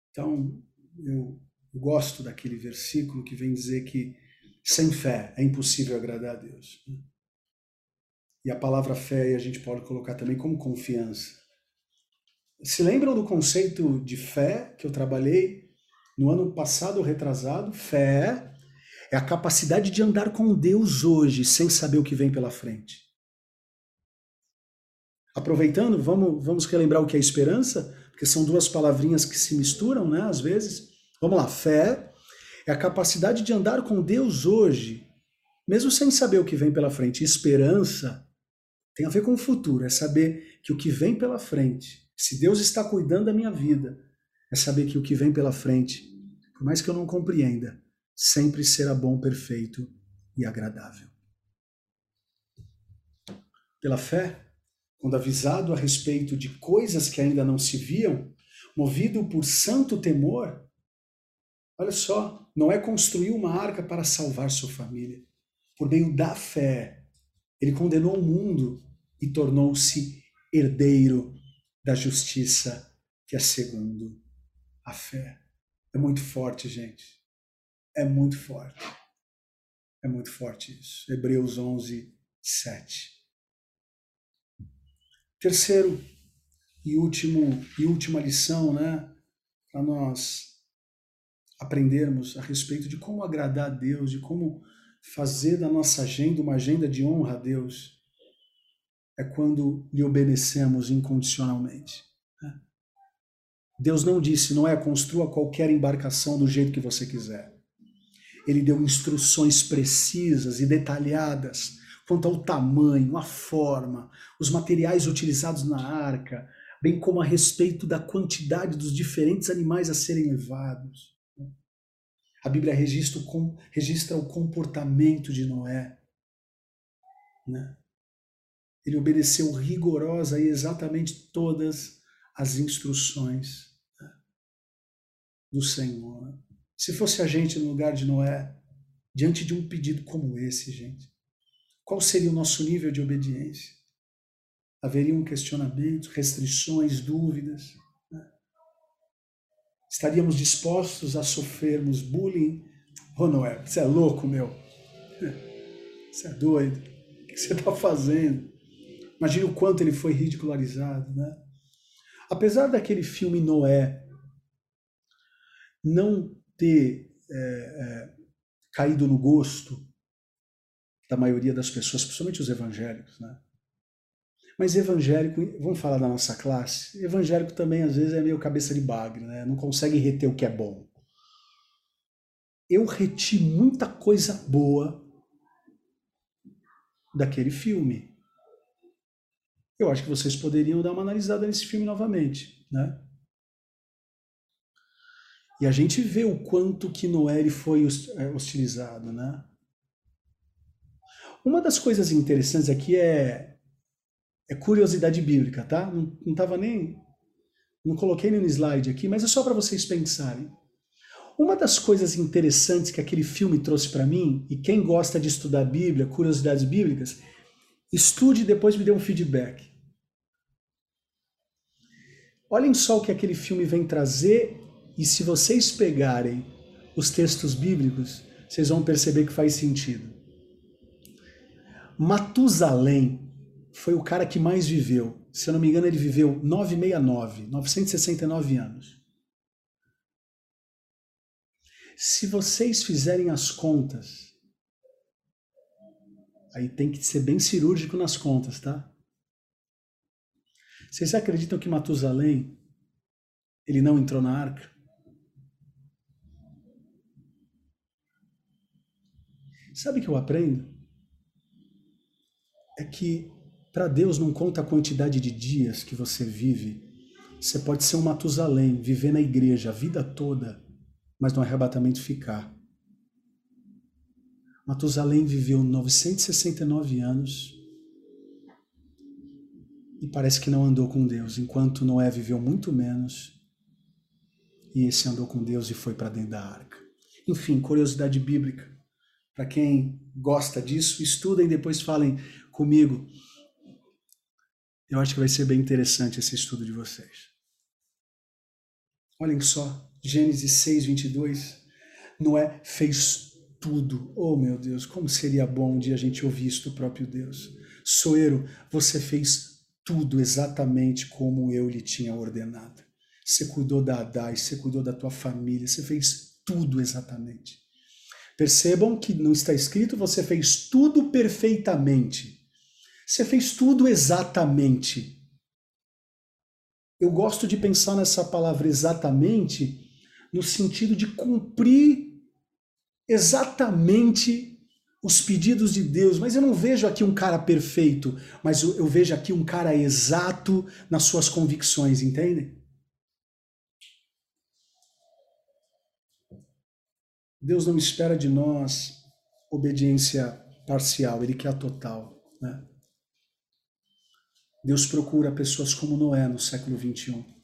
Então, eu gosto daquele versículo que vem dizer que sem fé é impossível agradar a Deus. Né? E a palavra fé a gente pode colocar também como confiança. Se lembram do conceito de fé que eu trabalhei no ano passado, retrasado? Fé é a capacidade de andar com Deus hoje sem saber o que vem pela frente. Aproveitando, vamos, vamos relembrar o que é esperança, porque são duas palavrinhas que se misturam, né, às vezes. Vamos lá, fé é a capacidade de andar com Deus hoje, mesmo sem saber o que vem pela frente. Esperança tem a ver com o futuro, é saber que o que vem pela frente, se Deus está cuidando da minha vida, é saber que o que vem pela frente, por mais que eu não compreenda, sempre será bom, perfeito e agradável. Pela fé, quando avisado a respeito de coisas que ainda não se viam, movido por santo temor, olha só, não é construir uma arca para salvar sua família. Por meio da fé, ele condenou o mundo e tornou-se herdeiro da justiça que é segundo a fé. É muito forte, gente. É muito forte. É muito forte isso. Hebreus 11, 7. Terceiro e último e última lição, né, para nós aprendermos a respeito de como agradar a Deus, de como fazer da nossa agenda uma agenda de honra a Deus é quando lhe obedecemos incondicionalmente. Né? Deus não disse, não é construa qualquer embarcação do jeito que você quiser. Ele deu instruções precisas e detalhadas quanto ao tamanho, a forma, os materiais utilizados na arca, bem como a respeito da quantidade dos diferentes animais a serem levados. A Bíblia registra o, registra o comportamento de Noé. Né? Ele obedeceu rigorosa e exatamente todas as instruções né, do Senhor. Se fosse a gente no lugar de Noé, diante de um pedido como esse, gente, qual seria o nosso nível de obediência? Haveriam questionamentos, restrições, dúvidas? Estaríamos dispostos a sofrermos bullying? Oh, Noé, você é louco, meu? [LAUGHS] Você é doido? O que você está fazendo? Imagine o quanto ele foi ridicularizado, né? Apesar daquele filme Noé não ter é, é, caído no gosto da maioria das pessoas, principalmente os evangélicos, né? Mas evangélico, vamos falar da nossa classe, evangélico também às vezes é meio cabeça de bagre, né? Não consegue reter o que é bom. Eu reti muita coisa boa daquele filme eu acho que vocês poderiam dar uma analisada nesse filme novamente, né? E a gente vê o quanto que Noé foi é, hostilizado, né? Uma das coisas interessantes aqui é, é curiosidade bíblica, tá? Não, não tava nem não coloquei nem slide aqui, mas é só para vocês pensarem. Uma das coisas interessantes que aquele filme trouxe para mim, e quem gosta de estudar Bíblia, curiosidades bíblicas, Estude e depois me dê um feedback. Olhem só o que aquele filme vem trazer, e se vocês pegarem os textos bíblicos, vocês vão perceber que faz sentido. Matusalém foi o cara que mais viveu. Se eu não me engano, ele viveu 969, 969 anos. Se vocês fizerem as contas, aí tem que ser bem cirúrgico nas contas, tá? Vocês acreditam que Matusalém ele não entrou na arca? Sabe o que eu aprendo? É que para Deus não conta a quantidade de dias que você vive. Você pode ser um Matusalém, viver na igreja a vida toda mas no arrebatamento ficar. Matusalém viveu 969 anos e parece que não andou com Deus, enquanto Noé viveu muito menos e esse andou com Deus e foi para dentro da arca. Enfim, curiosidade bíblica. Para quem gosta disso, estudem depois falem comigo. Eu acho que vai ser bem interessante esse estudo de vocês. Olhem só, Gênesis 6, 22, Noé fez tudo. Oh, meu Deus, como seria bom um dia a gente ouvir isso do próprio Deus. Soeiro, você fez tudo exatamente como eu lhe tinha ordenado. Você cuidou da Adai, você cuidou da tua família, você fez tudo exatamente. Percebam que não está escrito você fez tudo perfeitamente. Você fez tudo exatamente. Eu gosto de pensar nessa palavra exatamente no sentido de cumprir exatamente os pedidos de Deus, mas eu não vejo aqui um cara perfeito, mas eu, vejo aqui um cara exato nas suas convicções, entendem? Deus não espera de nós obediência parcial, Ele quer a total. Né? Deus procura pessoas como Noé no século 21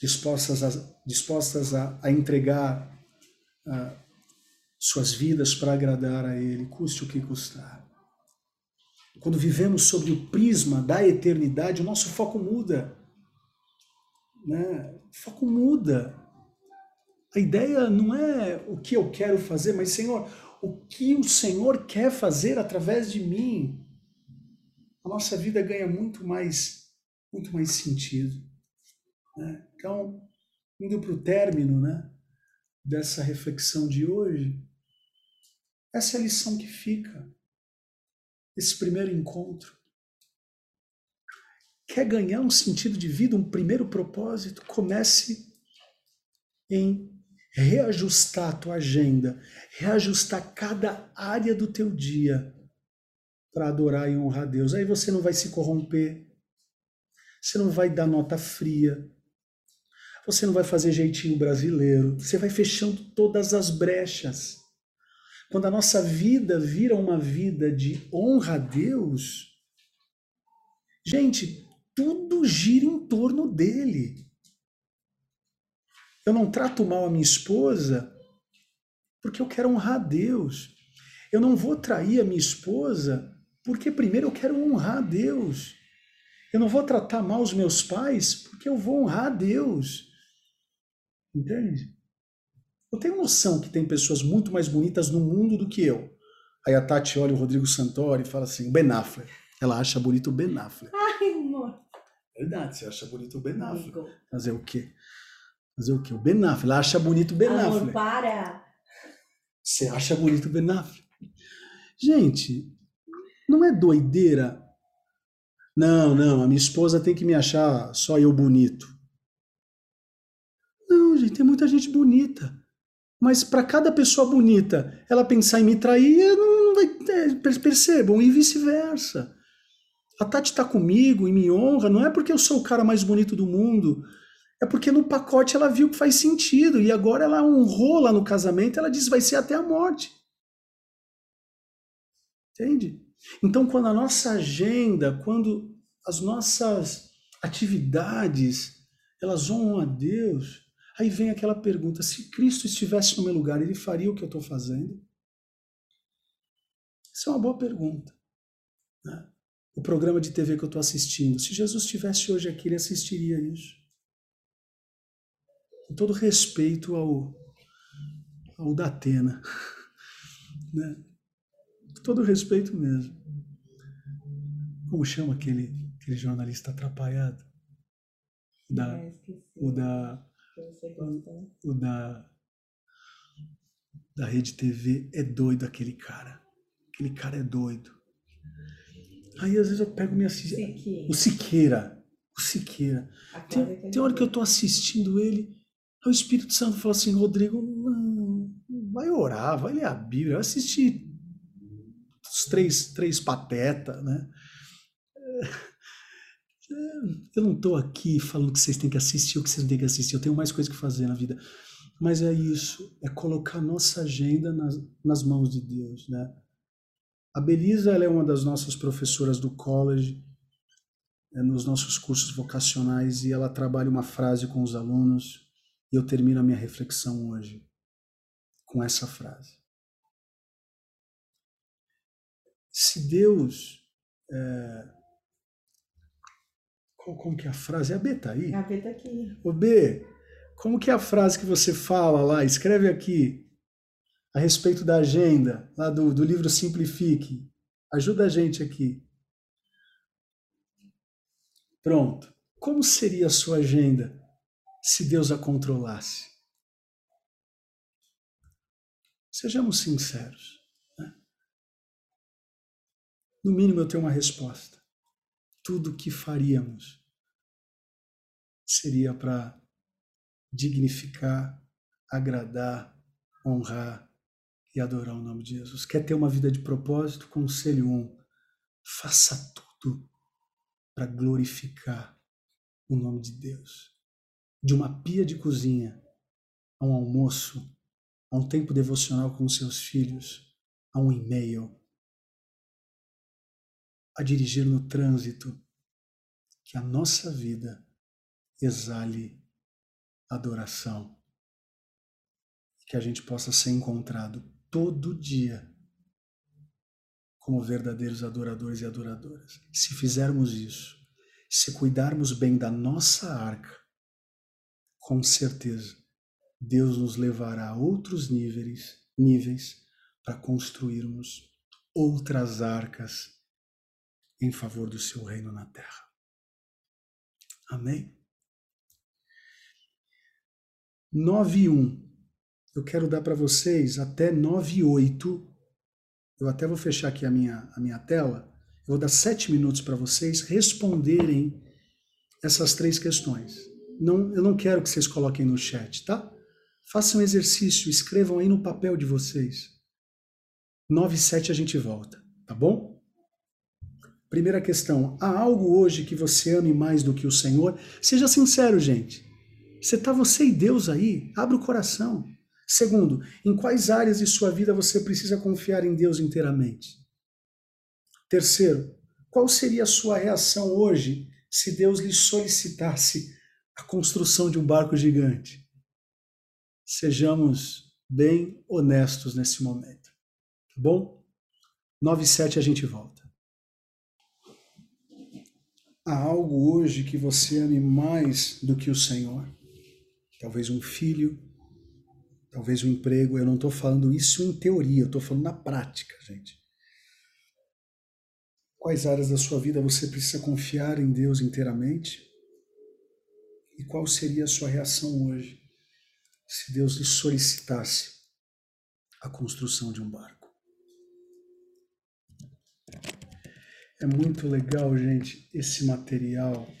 dispostas a, dispostas a, a entregar a, suas vidas para agradar a Ele, custe o que custar. Quando vivemos sobre o prisma da eternidade, o nosso foco muda. Né? O foco muda. A ideia não é o que eu quero fazer, mas, Senhor, o que o Senhor quer fazer através de mim. A nossa vida ganha muito mais, muito mais sentido. Né? Então, indo para o término né, dessa reflexão de hoje, essa é a lição que fica. Esse primeiro encontro. Quer ganhar um sentido de vida, um primeiro propósito? Comece em reajustar a tua agenda, reajustar cada área do teu dia para adorar e honrar Deus. Aí você não vai se corromper, você não vai dar nota fria, você não vai fazer jeitinho brasileiro, você vai fechando todas as brechas. Quando a nossa vida vira uma vida de honra a Deus, gente, tudo gira em torno dele. Eu não trato mal a minha esposa porque eu quero honrar a Deus. Eu não vou trair a minha esposa porque primeiro eu quero honrar a Deus. Eu não vou tratar mal os meus pais porque eu vou honrar a Deus. Entende? Eu tenho noção que tem pessoas muito mais bonitas no mundo do que eu. Aí a Tati olha o Rodrigo Santoro e fala assim, o Ben Affleck. Ela acha bonito o Ben Affleck. Ai, amor. Verdade, você acha bonito o Ben Affleck. Amigo. Fazer o quê? Fazer o quê? O Ben Affleck. Ela acha bonito o Ben amor, Affleck. para! Você acha bonito o Ben Affleck. Gente, não é doideira? Não, não, a minha esposa tem que me achar só eu bonito gente, tem muita gente bonita. Mas para cada pessoa bonita, ela pensar em me trair, não vai. É, percebam, e vice-versa. A Tati está comigo e me honra, não é porque eu sou o cara mais bonito do mundo, é porque no pacote ela viu que faz sentido e agora ela honrou lá no casamento, ela disse vai ser até a morte. Entende? Então, quando a nossa agenda, quando as nossas atividades, elas honram a Deus, Aí vem aquela pergunta: se Cristo estivesse no meu lugar, ele faria o que eu estou fazendo? Isso é uma boa pergunta. Né? O programa de TV que eu estou assistindo, se Jesus estivesse hoje aqui, ele assistiria isso. Com todo respeito ao, ao Datena. [LAUGHS] Né? Todo respeito mesmo. Como chama aquele, aquele jornalista atrapalhado? Da, É, o da. Você gosta, né? O da. Da Rede TV é doido aquele cara. Aquele cara é doido. Aí às vezes eu pego minha. Siqueira. O Siqueira. O Siqueira. Tem, que tem hora que eu tô assistindo ele, o Espírito Santo fala assim, Rodrigo, não, vai orar, vai ler a Bíblia, vai assistir três, três patetas, né? Eu não tô aqui falando que vocês têm que assistir ou que vocês não têm que assistir, eu tenho mais coisa que fazer na vida. Mas é isso, é colocar nossa agenda nas, nas mãos de Deus, né? A Belisa, ela é uma das nossas professoras do college, é, nos nossos cursos vocacionais e ela trabalha uma frase com os alunos e eu termino a minha reflexão hoje com essa frase. Se Deus. É... Qual, como que é a frase? É a B tá aí? A B tá aqui. Ô B, como que é a frase que você fala lá? Escreve aqui a respeito da agenda, lá do, do livro Simplifique. Ajuda a gente aqui. Pronto. Como seria a sua agenda se Deus a controlasse? Sejamos sinceros. No mínimo, eu tenho uma resposta. Tudo que faríamos seria para dignificar, agradar, honrar e adorar o nome de Jesus. Quer ter uma vida de propósito? Conselho 1. Um, faça tudo para glorificar o nome de Deus. De uma pia de cozinha a um almoço, a um tempo devocional com seus filhos, a um e-mail, a dirigir no trânsito, que a nossa vida exale adoração. Que a gente possa ser encontrado todo dia como verdadeiros adoradores e adoradoras. Se fizermos isso, se cuidarmos bem da nossa arca, com certeza Deus nos levará a outros níveis, níveis para construirmos outras arcas em favor do seu reino na terra. Amém? 9 e 1. Eu quero dar para vocês até 9 e 8. Eu até vou fechar aqui a minha, a minha tela. Eu vou dar sete minutos para vocês responderem essas três questões. Não, eu não quero que vocês coloquem no chat, tá? Façam um exercício, escrevam aí no papel de vocês. 9 e 7 a gente volta, tá bom? Primeira questão: há algo hoje que você ame mais do que o Senhor? Seja sincero, gente. Você está você e Deus aí? Abre o coração. Segundo, em quais áreas de sua vida você precisa confiar em Deus inteiramente? Terceiro, qual seria a sua reação hoje se Deus lhe solicitasse a construção de um barco gigante? Sejamos bem honestos nesse momento. Tá bom? 9 e 7 a gente volta. Há algo hoje que você ame mais do que o Senhor? Talvez um filho, talvez um emprego. Eu não estou falando isso em teoria, eu estou falando na prática, gente. Quais áreas da sua vida você precisa confiar em Deus inteiramente? E qual seria a sua reação hoje se Deus lhe solicitasse a construção de um barco? É muito legal, gente, esse material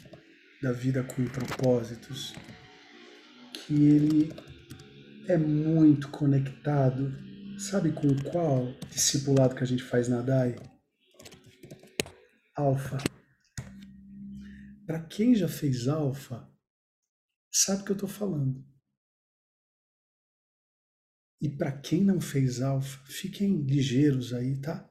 da vida com propósitos, que ele é muito conectado. Sabe com qual discipulado que a gente faz na DAI? Alfa. Para quem já fez alfa, sabe o que eu estou falando. E para quem não fez alfa, fiquem ligeiros aí, tá?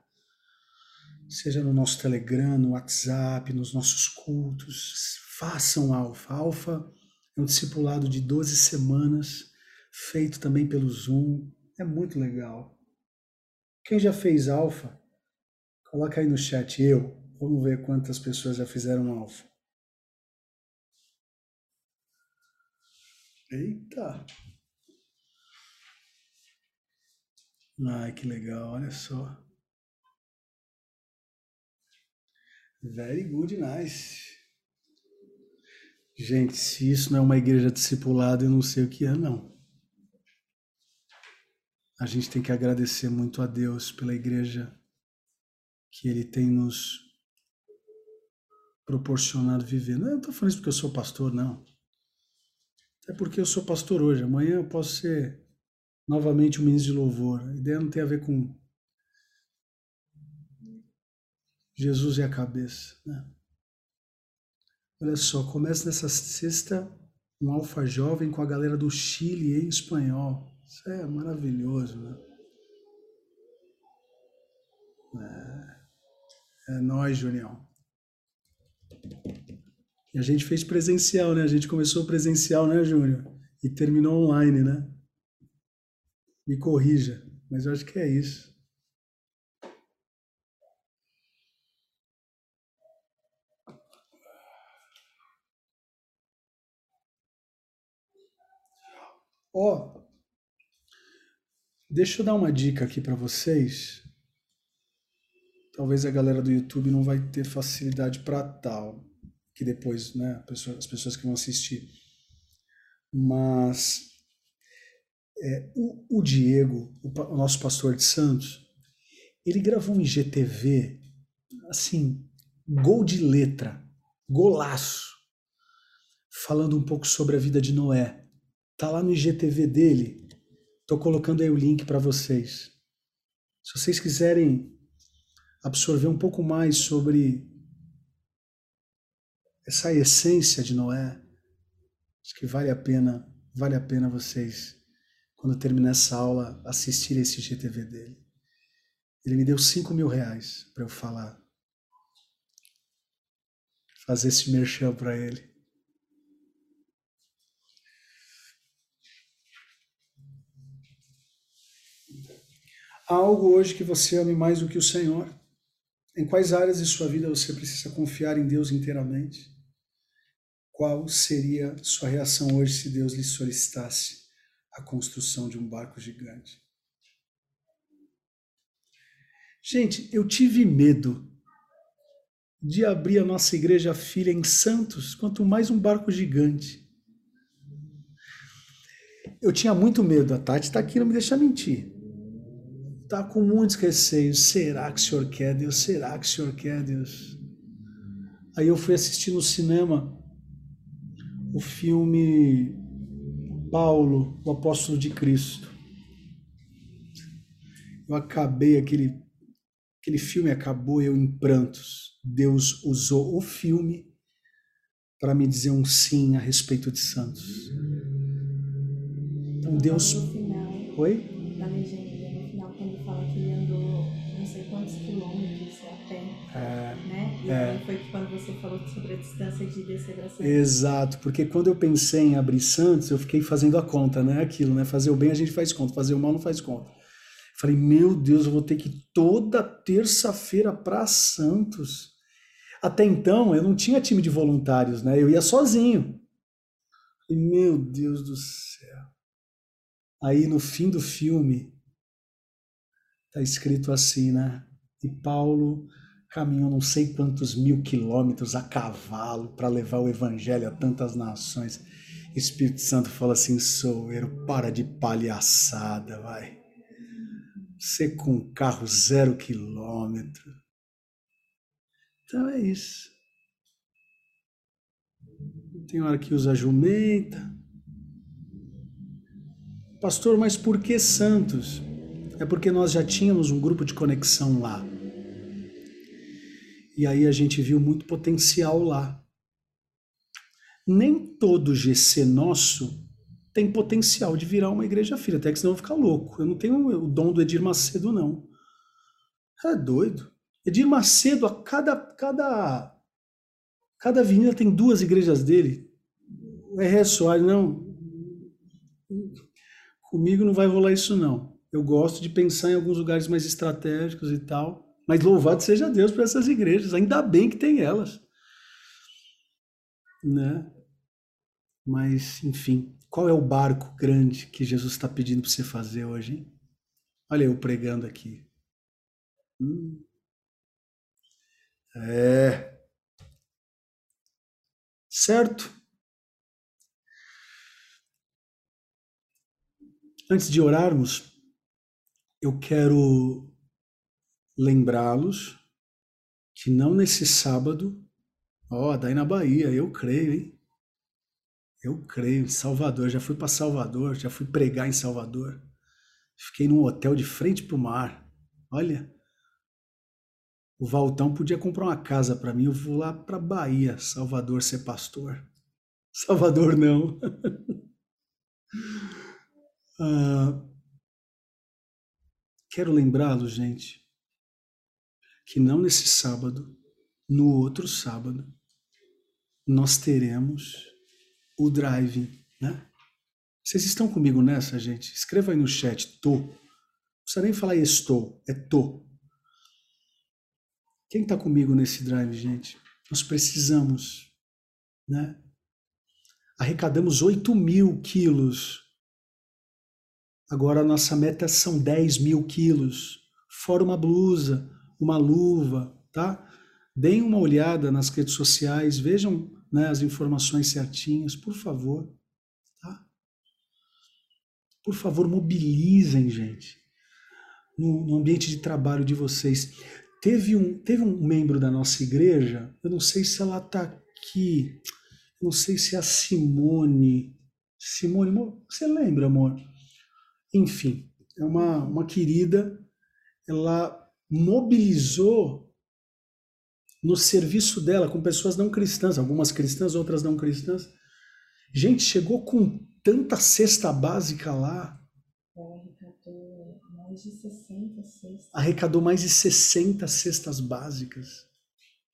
Seja no nosso Telegram, no WhatsApp, nos nossos cultos, façam alfa. Alfa é um discipulado de 12 semanas, feito também pelo Zoom. É muito legal. Quem já fez alfa, coloca aí no chat eu. Vamos ver quantas pessoas já fizeram alfa. Eita! Ai, que legal, olha só. Very good, nice. Gente, se isso não é uma igreja discipulada, eu não sei o que é, não. A gente tem que agradecer muito a Deus pela igreja que Ele tem nos proporcionado viver. Não, estou falando isso porque eu sou pastor, não. É porque eu sou pastor hoje. Amanhã eu posso ser novamente um ministro de louvor. A ideia não tem a ver com Jesus e a cabeça. Né? Olha só, começa nessa sexta um alfa jovem com a galera do Chile em espanhol. Isso é maravilhoso, né? É, é nóis, Junião. E a gente fez presencial, né? A gente começou presencial, né, Júnior? E terminou online, né? Me corrija, mas eu acho que é isso. Ó, oh, deixa eu dar uma dica aqui para vocês. Talvez a galera do YouTube não vai ter facilidade para tal, que depois, né, as pessoas que vão assistir. Mas é, o, o, Diego, o, o nosso pastor de Santos, ele gravou um IGTV, assim, gol de letra, golaço, falando um pouco sobre a vida de Noé. Tá lá no IGTV dele. Tô colocando aí o link para vocês. Se vocês quiserem absorver um pouco mais sobre essa essência de Noé, acho que vale a pena, vale a pena vocês, quando terminar essa aula, assistir esse IGTV dele. Ele me deu cinco mil reais para eu falar, fazer esse merchan para ele. Há algo hoje que você ame mais do que o Senhor? Em quais áreas de sua vida você precisa confiar em Deus inteiramente? Qual seria sua reação hoje se Deus lhe solicitasse a construção de um barco gigante? Gente, eu tive medo de abrir a nossa igreja filha em Santos, quanto mais um barco gigante. Eu tinha muito medo, a Tati está aqui, não me deixa mentir está com muitos receios. Será que o senhor quer, Deus? Será que o senhor quer, Deus? Aí eu fui assistir no cinema o filme Paulo, o Apóstolo de Cristo. Eu acabei aquele aquele filme acabou eu em prantos. Deus usou o filme para me dizer um sim a respeito de Santos. Então Deus. Oi? É. foi quando você falou sobre a distância de descer Santos. Exato, porque quando eu pensei em abrir Santos, eu fiquei fazendo a conta, né? Aquilo, né? Fazer o bem a gente faz conta, fazer o mal não faz conta. Falei, meu Deus, eu vou ter que ir toda terça-feira para Santos. Até então, eu não tinha time de voluntários, né? Eu ia sozinho. E, meu Deus do céu. Aí, no fim do filme, tá escrito assim, né? E Paulo caminhou não sei quantos mil quilômetros a cavalo para levar o evangelho a tantas nações. Espírito Santo fala assim: Soueiro, para de palhaçada, vai. Você com um carro zero quilômetro. Então é isso. Tem hora que usa jumenta. Pastor, mas por que Santos? É porque nós já tínhamos um grupo de conexão lá. E aí a gente viu muito potencial lá. Nem todo GC nosso tem potencial de virar uma igreja filha, até que senão eu vou ficar louco. Eu não tenho o dom do Edir Macedo, não. É doido. Edir Macedo, a cada, cada, cada avenida tem duas igrejas dele. R. Soares, não. Comigo não vai rolar isso, não. Eu gosto de pensar em alguns lugares mais estratégicos e tal. Mas louvado seja Deus por essas igrejas, ainda bem que tem elas. Né? Mas, enfim, qual é o barco grande que Jesus está pedindo para você fazer hoje? Hein? Olha eu pregando aqui. Hum. É. Certo? Antes de orarmos, eu quero lembrá-los que não nesse sábado, ó, oh, daí na Bahia, eu creio, hein? Eu creio, em Salvador, já fui para Salvador, já fui pregar em Salvador. Fiquei num hotel de frente para o mar. Olha, o Valtão podia comprar uma casa para mim, eu vou lá para Bahia, Salvador, ser pastor. [LAUGHS] Salvador não. [LAUGHS] ah, quero lembrá-los, gente, que não nesse sábado, no outro sábado, nós teremos o drive, né? Vocês estão comigo nessa, gente? Escreva aí no chat, tô. Não precisa nem falar estou, é tô. Quem está comigo nesse drive, gente? Nós precisamos, né? Arrecadamos 8 mil quilos. Agora a nossa meta são 10 mil quilos. Fora uma blusa, uma luva, tá? Deem uma olhada nas redes sociais, vejam né, as informações certinhas, por favor. Tá? Por favor, mobilizem, gente, no, no ambiente de trabalho de vocês. Teve um, teve um membro da nossa igreja, eu não sei se ela está aqui, não sei se é a Simone. Simone, você lembra, amor? Enfim, é uma, uma querida, ela mobilizou no serviço dela com pessoas não cristãs, algumas cristãs, outras não cristãs. Gente, chegou com tanta cesta básica lá. arrecadou mais de 60 cestas. Arrecadou mais de 60 cestas básicas.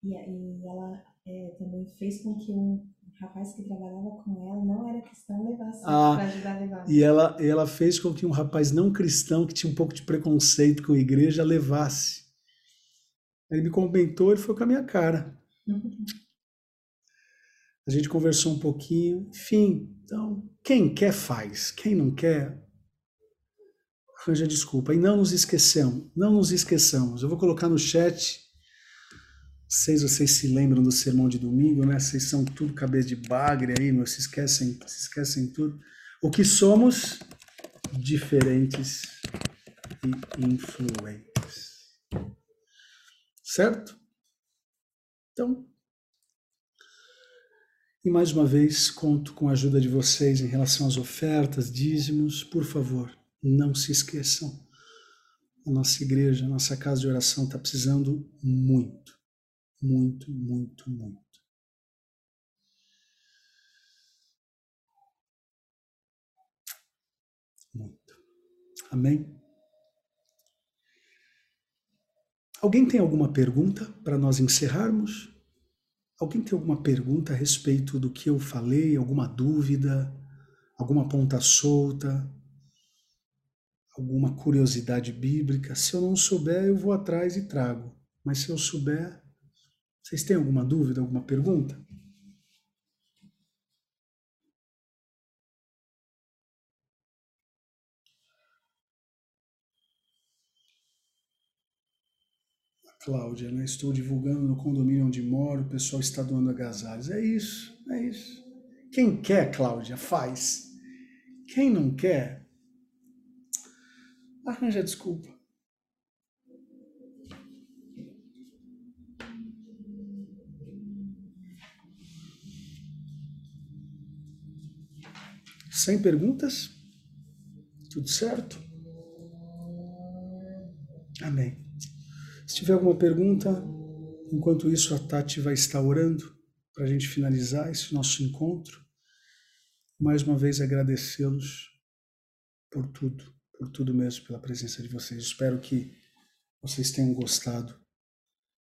E, e ela é, também fez com que um rapaz que trabalhava com ela não era cristão levasse ah, para ajudar a levar. E ela, ela fez com que um rapaz não cristão, que tinha um pouco de preconceito com a igreja, levasse. Ele me comentou, ele foi com a minha cara. A gente conversou um pouquinho, enfim. Então, quem quer faz, quem não quer arranja desculpa. E não nos esqueçamos, não nos esqueçamos. Eu vou colocar no chat Vocês, vocês se lembram do sermão de domingo, né? Vocês são tudo cabeça de bagre aí, meu, se esquecem, se esquecem tudo. O que somos diferentes e influentes. Certo? Então, e mais uma vez, conto com a ajuda de vocês em relação às ofertas, dízimos. Por favor, não se esqueçam. A nossa igreja, a nossa casa de oração está precisando muito muito, muito, muito. Muito. Amém? Alguém tem alguma pergunta para nós encerrarmos? Alguém tem alguma pergunta a respeito do que eu falei? Alguma dúvida? Alguma ponta solta? Alguma curiosidade bíblica? Se eu não souber, eu vou atrás e trago. Mas se eu souber, vocês têm alguma dúvida, alguma pergunta? Cláudia, né? Estou divulgando no condomínio onde moro, o pessoal está doando agasalhos. É isso, é isso. Quem quer, Cláudia, faz. Quem não quer, arranja desculpa. Sem perguntas? Tudo certo? Amém. Se tiver alguma pergunta, enquanto isso a Tati vai estar orando para a gente finalizar esse nosso encontro. Mais uma vez agradecê-los por tudo, por tudo mesmo, pela presença de vocês. Espero que vocês tenham gostado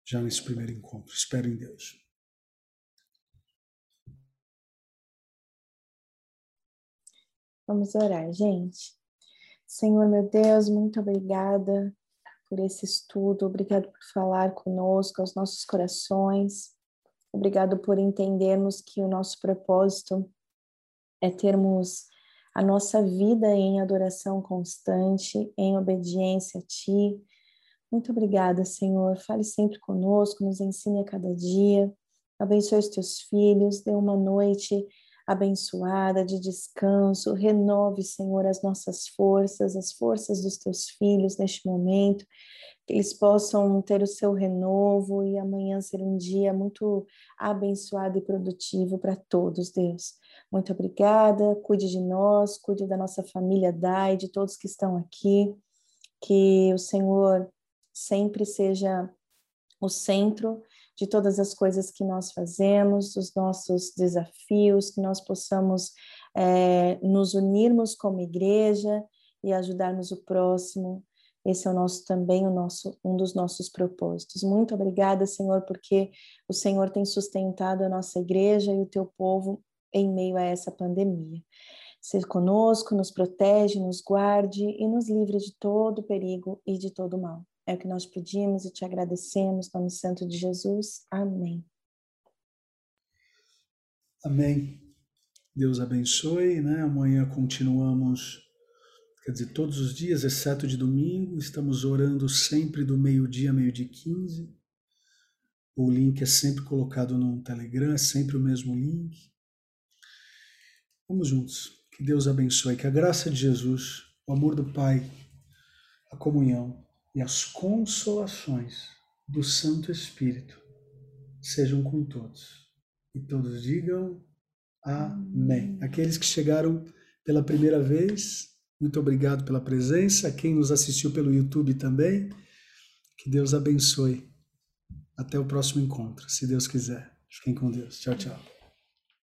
já nesse primeiro encontro. Espero em Deus. Vamos orar, gente. Senhor, meu Deus, muito obrigada por esse estudo, obrigado por falar conosco, aos nossos corações, obrigado por entendermos que o nosso propósito é termos a nossa vida em adoração constante, em obediência a Ti. Muito obrigada, Senhor. Fale sempre conosco, nos ensine a cada dia. Abençoe os teus filhos, dê uma noite abençoada de descanso. Renove, Senhor, as nossas forças, as forças dos teus filhos neste momento que eles possam ter o seu renovo e amanhã ser um dia muito abençoado e produtivo para todos, Deus. Muito obrigada, cuide de nós, cuide da nossa família Dai, de todos que estão aqui, que o Senhor sempre seja o centro de todas as coisas que nós fazemos, dos nossos desafios, que nós possamos é, nos unirmos como igreja e ajudarmos o próximo esse é o nosso também o nosso um dos nossos propósitos. Muito obrigada, Senhor, porque o Senhor tem sustentado a nossa igreja e o teu povo em meio a essa pandemia. Seja conosco, nos protege, nos guarde e nos livre de todo perigo e de todo mal. É o que nós pedimos e te agradecemos, no nome santo de Jesus. Amém. Amém. Deus abençoe, né? Amanhã continuamos Quer dizer, todos os dias, exceto de domingo, estamos orando sempre do meio-dia meio-dia 15. O link é sempre colocado no Telegram, é sempre o mesmo link. Vamos juntos. Que Deus abençoe, que a graça de Jesus, o amor do Pai, a comunhão e as consolações do Santo Espírito sejam com todos. E todos digam amém. Aqueles que chegaram pela primeira vez, muito obrigado pela presença. Quem nos assistiu pelo YouTube também. Que Deus abençoe. Até o próximo encontro, se Deus quiser. Fiquem com Deus. Tchau, tchau.